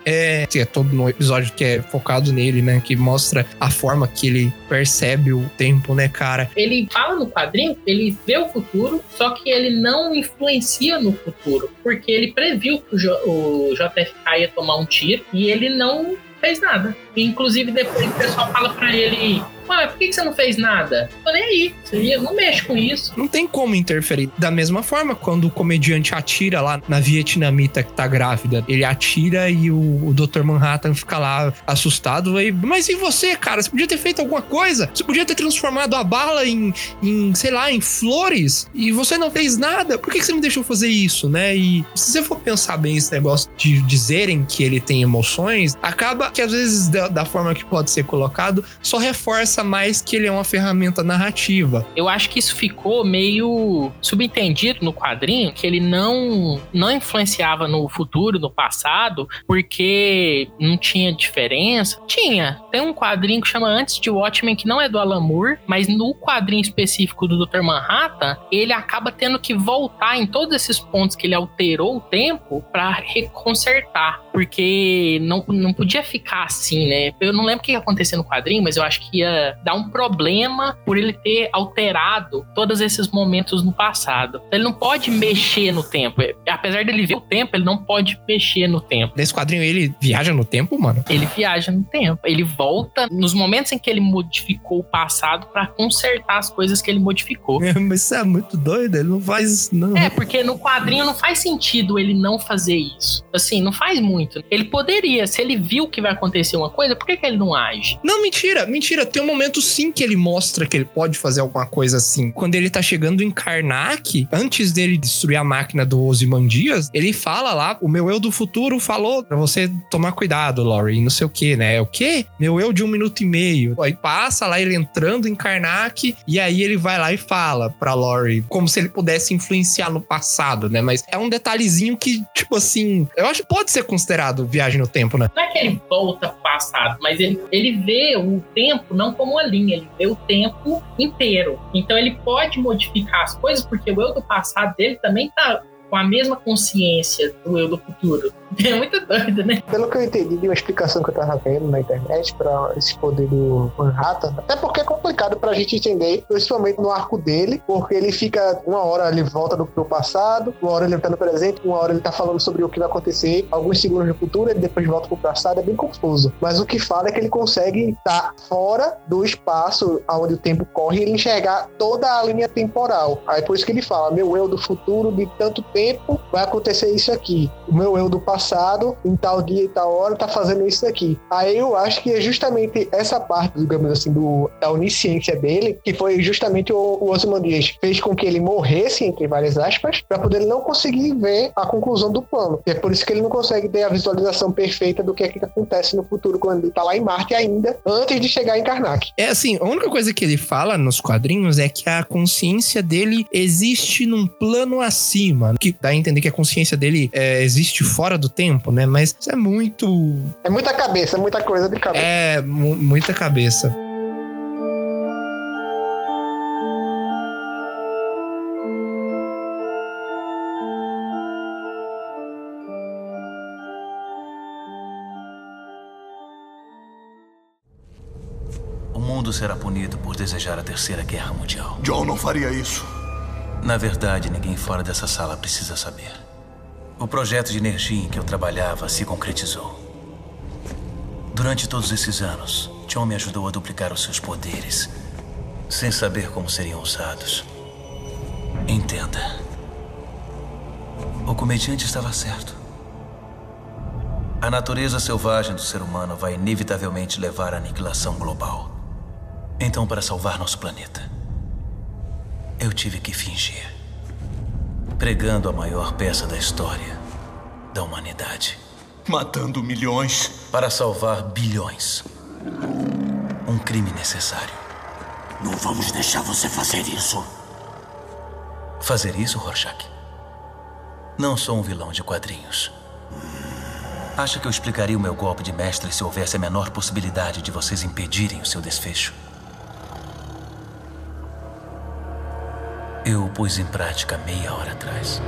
É, é todo no episódio que é focado nele, né? Que mostra a forma que ele percebe o tempo, né, cara?
Ele fala no quadrinho, ele vê o futuro, só que ele não influencia no futuro, porque ele previu que o, J- o JFK ia tomar um tiro e ele não fez nada. Inclusive, depois o pessoal fala pra ele: Ué, por que que você não fez nada? Nem aí, você não mexe com isso.
Não tem como interferir. Da mesma forma, quando o comediante atira lá na vietnamita que tá grávida, ele atira e o, o Dr. Manhattan fica lá assustado. Aí, Mas e você, cara? Você podia ter feito alguma coisa? Você podia ter transformado a bala em, em sei lá, em flores e você não fez nada? Por que que você me deixou fazer isso, né? E se você for pensar bem esse negócio de dizerem que ele tem emoções, acaba que às vezes, da, da forma que pode ser colocado, só reforça mais que ele é uma ferramenta narrativa.
Eu acho que isso ficou meio subentendido no quadrinho, que ele não, não influenciava no futuro, no passado, porque não tinha diferença. Tinha. Tem um quadrinho que chama Antes de Watchmen, que não é do Alan Moore, mas no quadrinho específico do Dr. Manhattan, ele acaba tendo que voltar em todos esses pontos que ele alterou o tempo para reconsertar, porque não, não podia ficar assim, né? Eu não lembro o que ia acontecer no quadrinho, mas eu acho que ia dar um problema por ele ter alterado todos esses momentos no passado. Ele não pode mexer no tempo. Apesar dele ver o tempo, ele não pode mexer no tempo.
Nesse quadrinho ele viaja no tempo, mano.
Ele viaja no tempo. Ele volta nos momentos em que ele modificou o passado para consertar as coisas que ele modificou.
Mas isso é muito doido, ele não faz isso, não.
É, porque no quadrinho não faz sentido ele não fazer isso. Assim, não faz muito. Ele poderia, se ele viu que vai acontecer uma coisa, por que, que ele não age?
Não, mentira, mentira. Tem um momento sim que ele mostra que ele pode fazer alguma coisa assim. Quando ele tá chegando em Karnak, antes dele destruir a máquina do Ozymandias, ele fala lá, o meu eu do futuro falou pra você tomar cuidado, Laurie, não sei o que, né? O quê? Meu eu de um minuto e meio. Aí passa lá ele entrando em Karnak e aí ele vai lá e fala pra Laurie, como se ele pudesse influenciar no passado, né? Mas é um detalhezinho que, tipo assim, eu acho que pode ser considerado viagem no tempo, né?
Não é que ele volta pro passado, mas ele, ele vê o tempo não como uma linha, ele vê o tempo inteiro. Então ele pode modificar as coisas, porque o eu do passado dele também tá com a mesma consciência do eu do futuro. É muito doido, né?
Pelo que eu entendi de uma explicação que eu tava vendo na internet para esse poder do Manhattan, até porque é complicado pra gente entender, principalmente no arco dele, porque ele fica uma hora ele volta do, do passado, uma hora ele tá no presente, uma hora ele tá falando sobre o que vai acontecer, alguns segundos no futuro, ele depois volta pro passado, é bem confuso. Mas o que fala é que ele consegue estar fora do espaço onde o tempo corre e ele enxergar toda a linha temporal. Aí por isso que ele fala, meu eu do futuro de tanto tempo vai acontecer isso aqui. O meu eu do passado em tal dia e tal hora, tá fazendo isso aqui. Aí eu acho que é justamente essa parte, digamos assim, do, da onisciência dele, que foi justamente o, o fez com que ele morresse, entre várias aspas, para poder não conseguir ver a conclusão do plano. E é por isso que ele não consegue ter a visualização perfeita do que é que acontece no futuro, quando ele tá lá em Marte ainda, antes de chegar em Karnak.
É assim, a única coisa que ele fala nos quadrinhos é que a consciência dele existe num plano acima, que dá a entender que a consciência dele é, existe fora do tempo, né? Mas isso é muito.
É muita cabeça, muita coisa de cabeça.
É, mu- muita cabeça.
O mundo será punido por desejar a Terceira Guerra Mundial.
John não faria isso.
Na verdade, ninguém fora dessa sala precisa saber. O projeto de energia em que eu trabalhava se concretizou. Durante todos esses anos, John me ajudou a duplicar os seus poderes, sem saber como seriam usados. Entenda. O comediante estava certo. A natureza selvagem do ser humano vai inevitavelmente levar à aniquilação global. Então, para salvar nosso planeta, eu tive que fingir. Pregando a maior peça da história da humanidade.
Matando milhões.
Para salvar bilhões. Um crime necessário.
Não vamos deixar você fazer isso.
Fazer isso, Rorschach? Não sou um vilão de quadrinhos. Acha que eu explicaria o meu golpe de mestre se houvesse a menor possibilidade de vocês impedirem o seu desfecho? Eu o pus em prática meia hora atrás.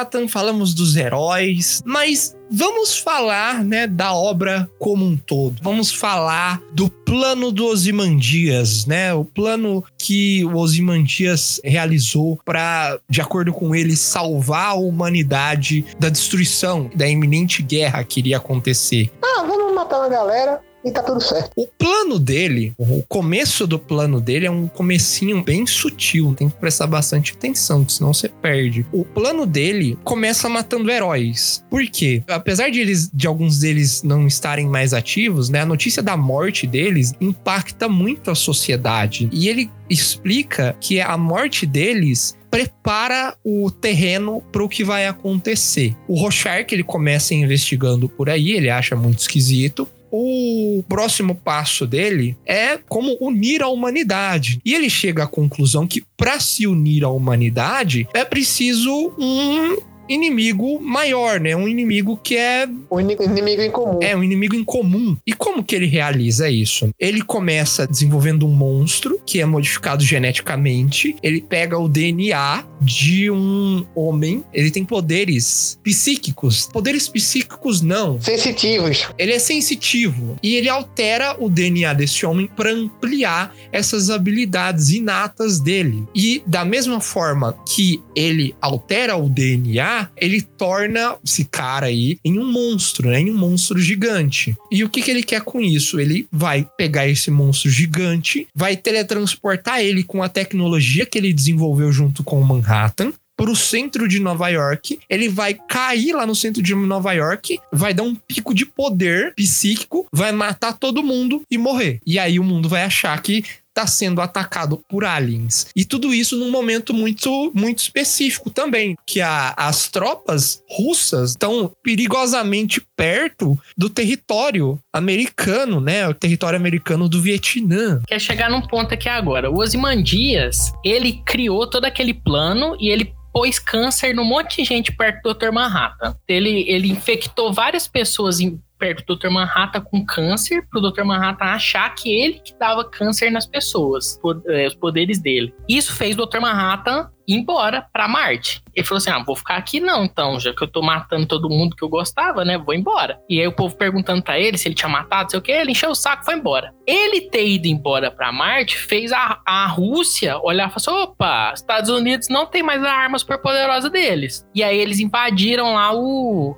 Manhattan, falamos dos heróis, mas vamos falar, né, da obra como um todo. Vamos falar do plano do Ozymandias, né? O plano que o Ozymandias realizou para, de acordo com ele, salvar a humanidade da destruição, da iminente guerra que iria acontecer.
Ah, vamos matar uma galera e tá tudo certo.
O plano dele, o começo do plano dele é um comecinho bem sutil, tem que prestar bastante atenção, senão você perde. O plano dele começa matando heróis. Por quê? Apesar de eles de alguns deles não estarem mais ativos, né, a notícia da morte deles impacta muito a sociedade. E ele explica que a morte deles prepara o terreno para o que vai acontecer. O Rorschach ele começa investigando por aí, ele acha muito esquisito o próximo passo dele é como unir a humanidade. E ele chega à conclusão que para se unir à humanidade é preciso um inimigo maior, né? Um inimigo que é
O ini- inimigo em comum.
é um inimigo em comum. E como que ele realiza isso? Ele começa desenvolvendo um monstro que é modificado geneticamente. Ele pega o DNA de um homem. Ele tem poderes psíquicos. Poderes psíquicos não.
Sensitivos.
Ele é sensitivo e ele altera o DNA desse homem para ampliar essas habilidades inatas dele. E da mesma forma que ele altera o DNA, ele torna esse cara aí em um monstro, né? Em um monstro gigante. E o que, que ele quer com isso? Ele vai pegar esse monstro gigante, vai teletransportar ele com a tecnologia que ele desenvolveu junto com o Manhattan para o centro de Nova York. Ele vai cair lá no centro de Nova York, vai dar um pico de poder psíquico, vai matar todo mundo e morrer. E aí o mundo vai achar que tá sendo atacado por aliens. E tudo isso num momento muito muito específico também, que a, as tropas russas estão perigosamente perto do território americano, né? O território americano do Vietnã.
Quer chegar num ponto aqui agora. O Ozymandias, ele criou todo aquele plano e ele pôs câncer num monte de gente perto do Dr. Manhattan. Ele, ele infectou várias pessoas em, perto do Dr. Manhattan com câncer, pro Dr. Manhattan achar que ele que dava câncer nas pessoas, eh, os poderes dele. Isso fez o Dr. Manhattan ir embora pra Marte. Ele falou assim: ah, vou ficar aqui não, então, já que eu tô matando todo mundo que eu gostava, né? Vou embora. E aí o povo perguntando pra ele se ele tinha matado, sei o que, ele encheu o saco foi embora. Ele ter ido embora pra Marte fez a, a Rússia olhar e falar assim: opa, Estados Unidos não tem mais a arma super poderosa deles. E aí eles invadiram lá o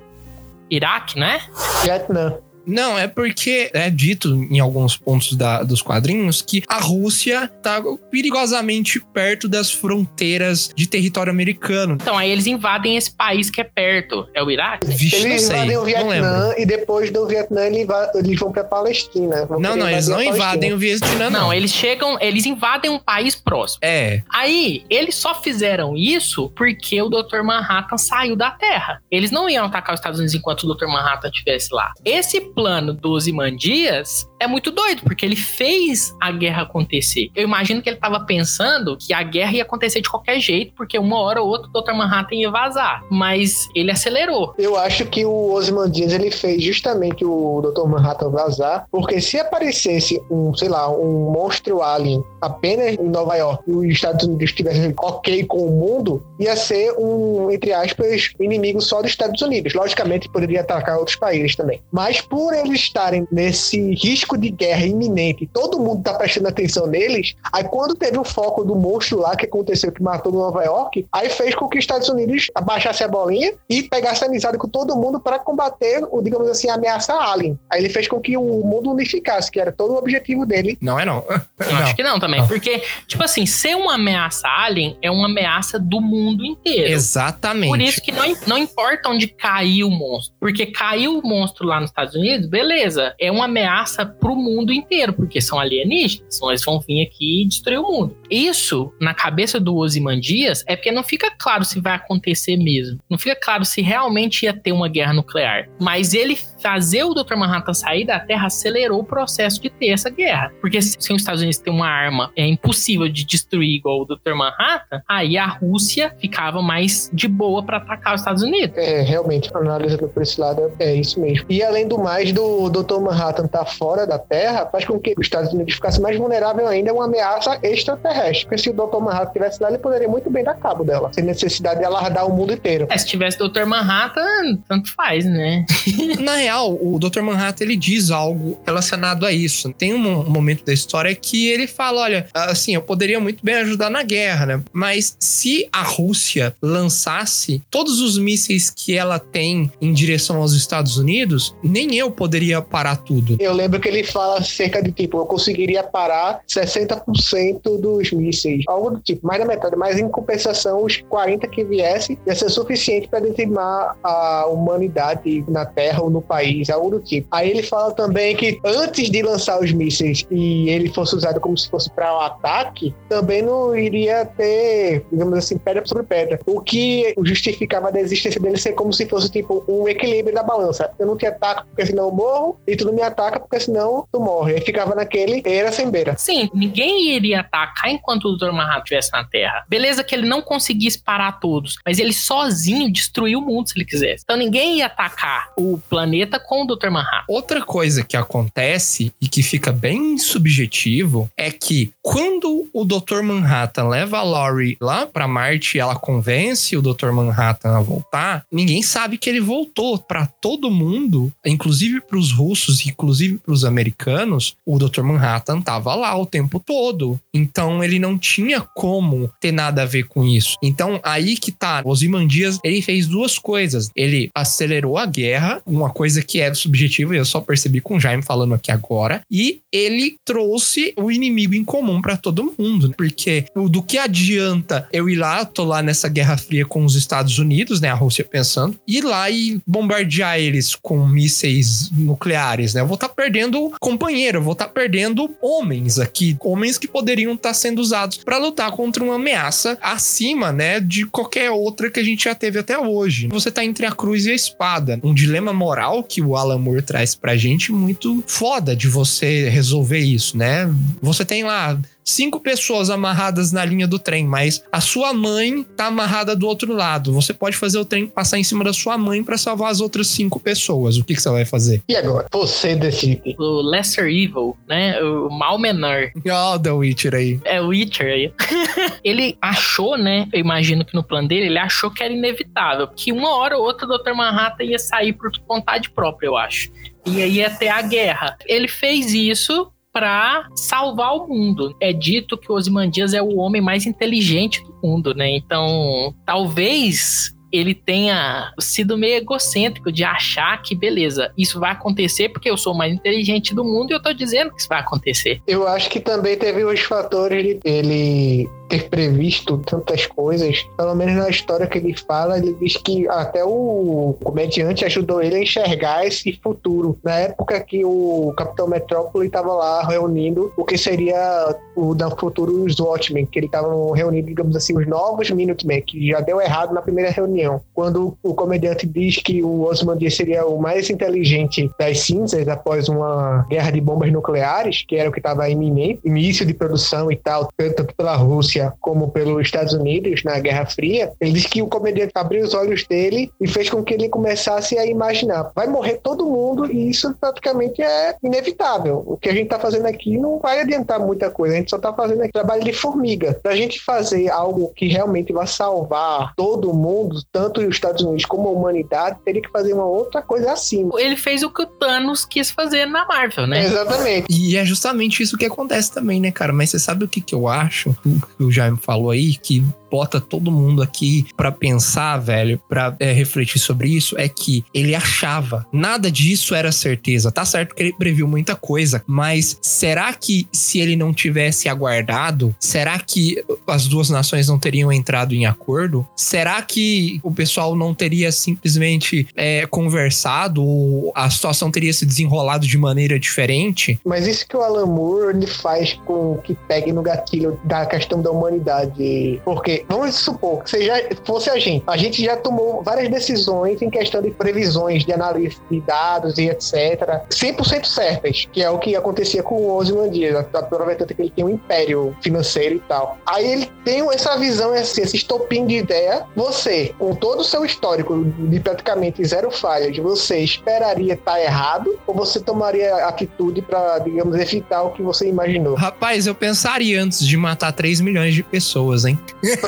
Iraque, né?
Vietnã.
Não, é porque é dito em alguns pontos da- dos quadrinhos que a Rússia tá perigosamente perto das fronteiras de território americano.
Então aí eles invadem esse país que é perto. É o Iraque?
Vixe, não
Eles
sei,
invadem o
não lembro.
Vietnã e depois do Vietnã eles eles vão pra Palestina. Vão
Não, não, eles não invadem o Vietnã, não.
Não, eles chegam, eles invadem um país próximo.
É,
Aí, eles só fizeram isso porque o Dr. Manhattan saiu da Terra. Eles não iam atacar os Estados Unidos enquanto o Dr. Manhattan estivesse lá. Esse plano dos Imandias é muito doido, porque ele fez a guerra acontecer. Eu imagino que ele estava pensando que a guerra ia acontecer de qualquer jeito, porque uma hora ou outra o Dr. Manhattan ia vazar. Mas ele acelerou.
Eu acho que o Ozymandias ele fez justamente o Dr. Manhattan vazar, porque se aparecesse um, sei lá, um monstro alien apenas em Nova York e os Estados Unidos estivessem ok com o mundo, ia ser um, entre aspas, inimigo só dos Estados Unidos. Logicamente, poderia atacar outros países também. Mas por eles estarem nesse risco de guerra iminente, todo mundo tá prestando atenção neles, aí quando teve o foco do monstro lá que aconteceu, que matou Nova York, aí fez com que os Estados Unidos abaixasse a bolinha e pegasse amizade com todo mundo para combater, o, digamos assim, a ameaça alien. Aí ele fez com que o mundo unificasse, que era todo o objetivo dele.
não é não.
Eu
Não.
acho que não também.
Não.
Porque, tipo assim, ser uma ameaça alien é uma ameaça do mundo inteiro.
Exatamente.
Por isso que não, não importa onde caiu o monstro. Porque caiu o monstro lá nos Estados Unidos, beleza. É uma ameaça pro mundo inteiro, porque são alienígenas. Então eles vão vir aqui e destruir o mundo. Isso, na cabeça do Ozymandias, é porque não fica claro se vai acontecer mesmo. Não fica claro se realmente ia ter uma guerra nuclear. Mas ele fazer o Dr. Manhattan sair da Terra acelerou o processo de ter essa guerra. Porque se os Estados Unidos têm uma arma é impossível de destruir igual o Dr. Manhattan, aí a Rússia ficava mais de boa para atacar os Estados Unidos.
É, realmente, analisando por esse lado, é isso mesmo. E além do mais, do Dr. Manhattan estar fora da Terra, faz com que os Estados Unidos ficasse mais vulnerável ainda a uma ameaça extraterrestre. Porque se o Dr. Manhattan estivesse lá, ele poderia muito bem dar cabo dela, sem necessidade de alardar o mundo inteiro.
É, se tivesse Dr. Manhattan, tanto faz, né?
Na real, o Dr. Manhattan ele diz algo relacionado a isso. Tem um mo- momento da história que ele fala: olha, assim, eu poderia muito bem ajudar na guerra, né? Mas se a Rússia lançasse todos os mísseis que ela tem em direção aos Estados Unidos, nem eu poderia parar tudo.
Eu lembro que ele fala cerca de tipo, eu conseguiria parar 60% dos mísseis, algo do tipo, mais da metade, mas em compensação, os 40 que viessem ia ser suficiente para dizimar a humanidade na Terra ou no país, algo do tipo. Aí ele fala também que antes de lançar os mísseis e ele fosse usado como se fosse para o ataque, também não iria ter, digamos assim, pedra sobre pedra. O que justificava a existência dele ser como se fosse tipo um equilíbrio da balança. Eu não te ataco porque senão eu morro, e tu não me ataca porque senão tu morre. Aí ficava naquele era sem beira.
Sim, ninguém iria atacar enquanto o Dr. Manhattan estivesse na Terra. Beleza que ele não conseguisse parar todos, mas ele sozinho destruiu o mundo se ele quisesse. Então ninguém ia atacar o planeta com o Dr. Manhattan.
Outra coisa que acontece e que fica bem subjetivo é que quando o Dr. Manhattan leva a Laurie lá pra Marte e ela convence o Dr. Manhattan a voltar, ninguém sabe que ele voltou. Pra todo mundo, inclusive inclusive para os russos, inclusive para os americanos, o Dr. Manhattan tava lá o tempo todo. Então ele não tinha como ter nada a ver com isso. Então aí que tá, Ozymandias, ele fez duas coisas. Ele acelerou a guerra, uma coisa que é subjetiva, e eu só percebi com o Jaime falando aqui agora, e ele trouxe o inimigo em comum para todo mundo, porque do que adianta eu ir lá, tô lá nessa guerra fria com os Estados Unidos, né, a Rússia pensando, ir lá e bombardear eles com mísseis nucleares, né? Eu vou estar tá perdendo companheiro, eu vou estar tá perdendo homens aqui, homens que poderiam estar tá sendo usados para lutar contra uma ameaça acima, né, de qualquer outra que a gente já teve até hoje. Você tá entre a cruz e a espada, um dilema moral que o Alan Moore traz pra gente muito foda de você resolver isso, né? Você tem lá cinco pessoas amarradas na linha do trem, mas a sua mãe tá amarrada do outro lado. Você pode fazer o trem passar em cima da sua mãe para salvar as outras cinco pessoas. O que, que você vai fazer?
E agora? Você decide.
O Lesser Evil, né? O mal menor.
Ó, oh, The Witcher aí.
É o Witcher aí. ele achou, né? Eu imagino que no plano dele, ele achou que era inevitável. Que uma hora ou outra o Dr. Manhattan ia sair por vontade própria, eu acho. E aí ia ter a guerra. Ele fez isso para salvar o mundo. É dito que o Ozymandias é o homem mais inteligente do mundo, né? Então, talvez ele tenha sido meio egocêntrico de achar que, beleza, isso vai acontecer porque eu sou o mais inteligente do mundo e eu tô dizendo que isso vai acontecer.
Eu acho que também teve os fatores de ele ter previsto tantas coisas. Pelo menos na história que ele fala, ele diz que até o comediante ajudou ele a enxergar esse futuro. Na época que o Capitão Metrópole estava lá reunindo o que seria o da futuro os Watchmen, que ele estava reunindo, digamos assim, os novos Minutemen, que já deu errado na primeira reunião. Quando o comediante diz que o Ozymandias seria o mais inteligente das cinzas após uma guerra de bombas nucleares, que era o que estava iminente, início de produção e tal, tanto pela Rússia como pelos Estados Unidos na Guerra Fria, ele diz que o comediante abriu os olhos dele e fez com que ele começasse a imaginar: vai morrer todo mundo e isso praticamente é inevitável. O que a gente está fazendo aqui não vai adiantar muita coisa, a gente só está fazendo aqui trabalho de formiga. Para a gente fazer algo que realmente vai salvar todo mundo, tanto os Estados Unidos como a humanidade, teria que fazer uma outra coisa acima.
Ele fez o que o Thanos quis fazer na Marvel, né?
Exatamente.
E é justamente isso que acontece também, né, cara? Mas você sabe o que, que eu acho? O, Jaime falou aí, que bota todo mundo aqui para pensar, velho, para é, refletir sobre isso, é que ele achava. Nada disso era certeza. Tá certo que ele previu muita coisa, mas será que se ele não tivesse aguardado, será que as duas nações não teriam entrado em acordo? Será que o pessoal não teria simplesmente é, conversado ou a situação teria se desenrolado de maneira diferente?
Mas isso que o Alan Moore faz com que pegue no gatilho da questão da humanidade. Porque vamos supor que já fosse a gente. A gente já tomou várias decisões em questão de previsões, de análise de dados e etc. 100% certas, que é o que acontecia com o Ozymandias, aproveitando que ele tem um império financeiro e tal. Aí ele tem essa visão, assim, esse estopim de ideia. Você, com todo o seu histórico de praticamente zero falhas, você esperaria estar errado ou você tomaria atitude para, digamos, evitar o que você imaginou?
Rapaz, eu pensaria antes de matar 3 milhões de pessoas, hein?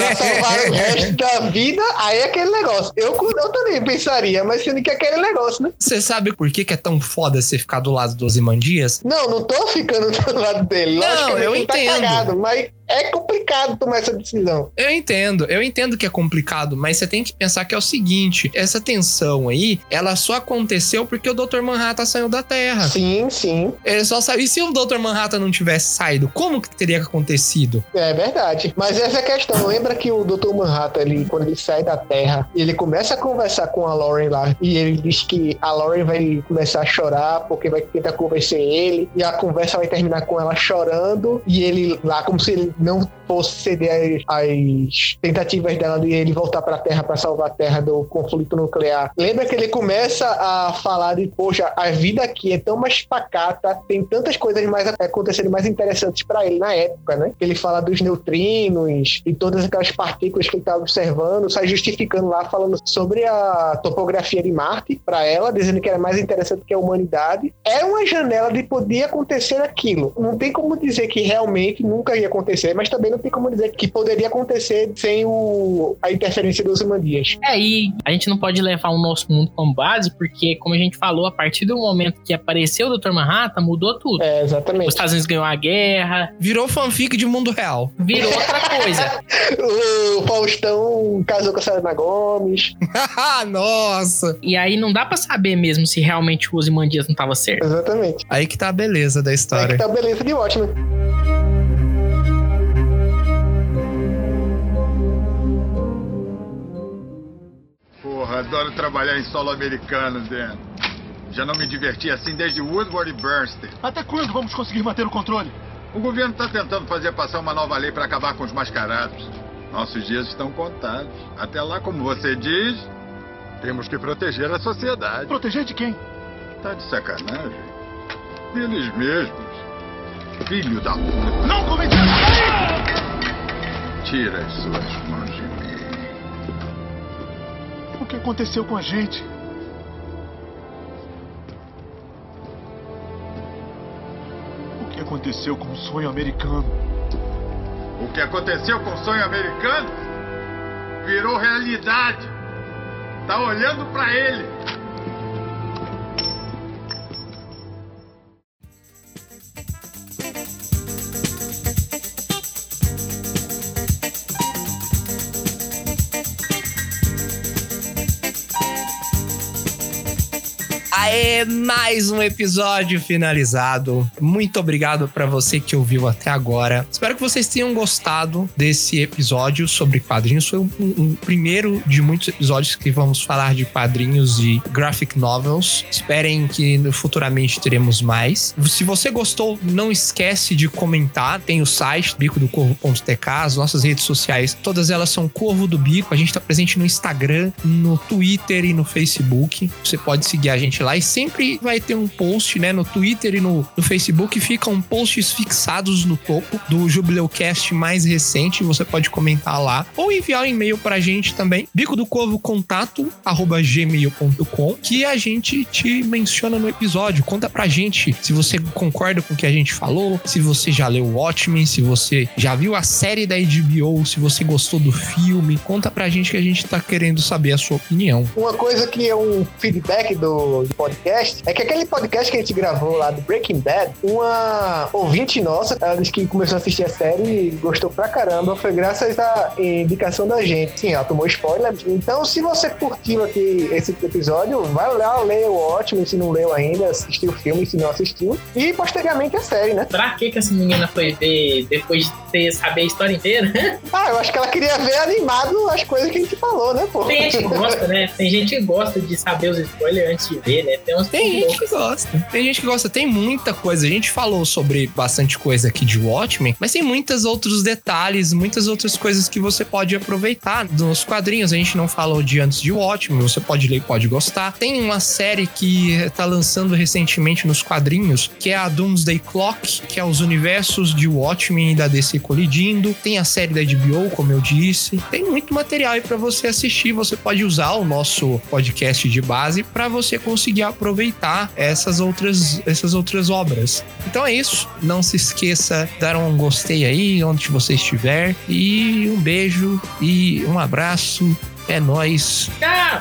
Pra salvar o resto da vida, aí é aquele negócio. Eu, eu também pensaria, mas sendo que é aquele negócio, né?
Você sabe por que, que é tão foda você ficar do lado do Ozymandias?
Não, não tô ficando do lado dele.
Não, eu
ele tá
entendo.
Tá cagado, mas é complicado tomar essa decisão.
Eu entendo, eu entendo que é complicado, mas você tem que pensar que é o seguinte: essa tensão aí, ela só aconteceu porque o Dr. Manhattan saiu da Terra.
Sim, sim.
Ele só saiu. E se o Dr. Manhattan não tivesse saído, como que teria acontecido?
É verdade. Mas essa é a questão. Lembra que o Dr. Manhattan, ele, quando ele sai da Terra, ele começa a conversar com a Lauren lá, e ele diz que a Lauren vai começar a chorar porque vai tentar convencer ele, e a conversa vai terminar com ela chorando, e ele lá, como se ele não fosse ceder às tentativas dela de ele voltar para a Terra para salvar a Terra do conflito nuclear. Lembra que ele começa a falar de, poxa, a vida aqui é tão mais pacata, tem tantas coisas mais acontecendo mais interessantes para ele na época, né? Ele fala dos neutrinos e todas aquelas partículas que ele está observando, sai justificando lá, falando sobre a topografia de Marte para ela, dizendo que era mais interessante que a humanidade. É uma janela de poder acontecer aquilo. Não tem como dizer que realmente nunca ia acontecer acontecer, mas também não tem como dizer que poderia acontecer sem o, a interferência dos Ozymandias.
É, e a gente não pode levar o nosso mundo como base, porque, como a gente falou, a partir do momento que apareceu o Dr. Manhattan, mudou tudo.
É,
Os
exatamente.
Estados Unidos ganhou a guerra,
Virou fanfic de mundo real.
virou outra coisa.
O Faustão casou com a Selena Gomes.
Nossa!
E aí não dá pra saber mesmo se realmente o Ozymandias não tava certo.
Exatamente.
Aí que tá a beleza da
Aí
história.
que tá a beleza de Watchmen.
Porra, adoro trabalhar em solo americano, Dan. Já não me diverti assim desde Woodward e Bernstein.
Até quando vamos conseguir manter o controle?
O governo está tentando fazer passar uma nova lei para acabar com os mascarados. Nossos dias estão contados. Até lá, como você diz, temos que proteger a sociedade.
Proteger de quem?
Tá de sacanagem? Deles mesmos. Filho da puta.
Não cometemos!
Tira as suas mãos
que aconteceu com a gente? O que aconteceu com o sonho americano?
O que aconteceu com o sonho americano virou realidade. Tá olhando pra ele.
Aê, mais um episódio finalizado. Muito obrigado pra você que ouviu até agora. Espero que vocês tenham gostado desse episódio sobre quadrinhos. Foi um, um primeiro de muitos episódios que vamos falar de quadrinhos e graphic novels. Esperem que futuramente teremos mais. Se você gostou, não esquece de comentar. Tem o site bicodocorvo.tk, as nossas redes sociais, todas elas são Corvo do Bico. A gente tá presente no Instagram, no Twitter e no Facebook. Você pode seguir a gente lá e sempre vai ter um post, né? No Twitter e no, no Facebook ficam posts fixados no topo do Jubileucast mais recente. Você pode comentar lá ou enviar um e-mail pra gente também, bico do corvo contato arroba gmail.com, que a gente te menciona no episódio. Conta pra gente se você concorda com o que a gente falou, se você já leu Watchmen, se você já viu a série da HBO, se você gostou do filme. Conta pra gente que a gente tá querendo saber a sua opinião.
Uma coisa que é um feedback do, do podcast é que aquele podcast que a gente gravou lá do Breaking Bad, uma ouvinte nossa, ela disse que começou a assistir a série e gostou pra caramba. Foi graças à indicação da gente. Sim, ela tomou spoiler. Então, se você curtiu aqui esse episódio, vai lá ler o ótimo, se não leu ainda, assistiu o filme, se não assistiu. E posteriormente a série, né?
Pra que que essa menina foi ver depois de ter saber a história inteira?
Ah, eu acho que ela queria ver animado as coisas que a gente falou, né, pô?
Tem gente que gosta, né? Tem gente que gosta de saber os spoilers antes de ver, né? Tem
Tem gente que gosta. Tem gente que gosta. Tem muita coisa. A gente falou sobre bastante coisa aqui de Watchmen, mas tem muitos outros detalhes, muitas outras coisas que você pode aproveitar nos quadrinhos. A gente não falou de antes de Watchmen, você pode ler e pode gostar. Tem uma série que tá lançando recentemente nos quadrinhos, que é a Doomsday Clock, que é os universos de Watchmen e da DC colidindo. Tem a série da HBO, como eu disse. Tem muito material aí pra você assistir. Você pode usar o nosso podcast de base para você conseguir aproveitar essas outras, essas outras obras. Então é isso. Não se esqueça de dar um gostei aí onde você estiver. E um beijo e um abraço. É nóis. Tchau.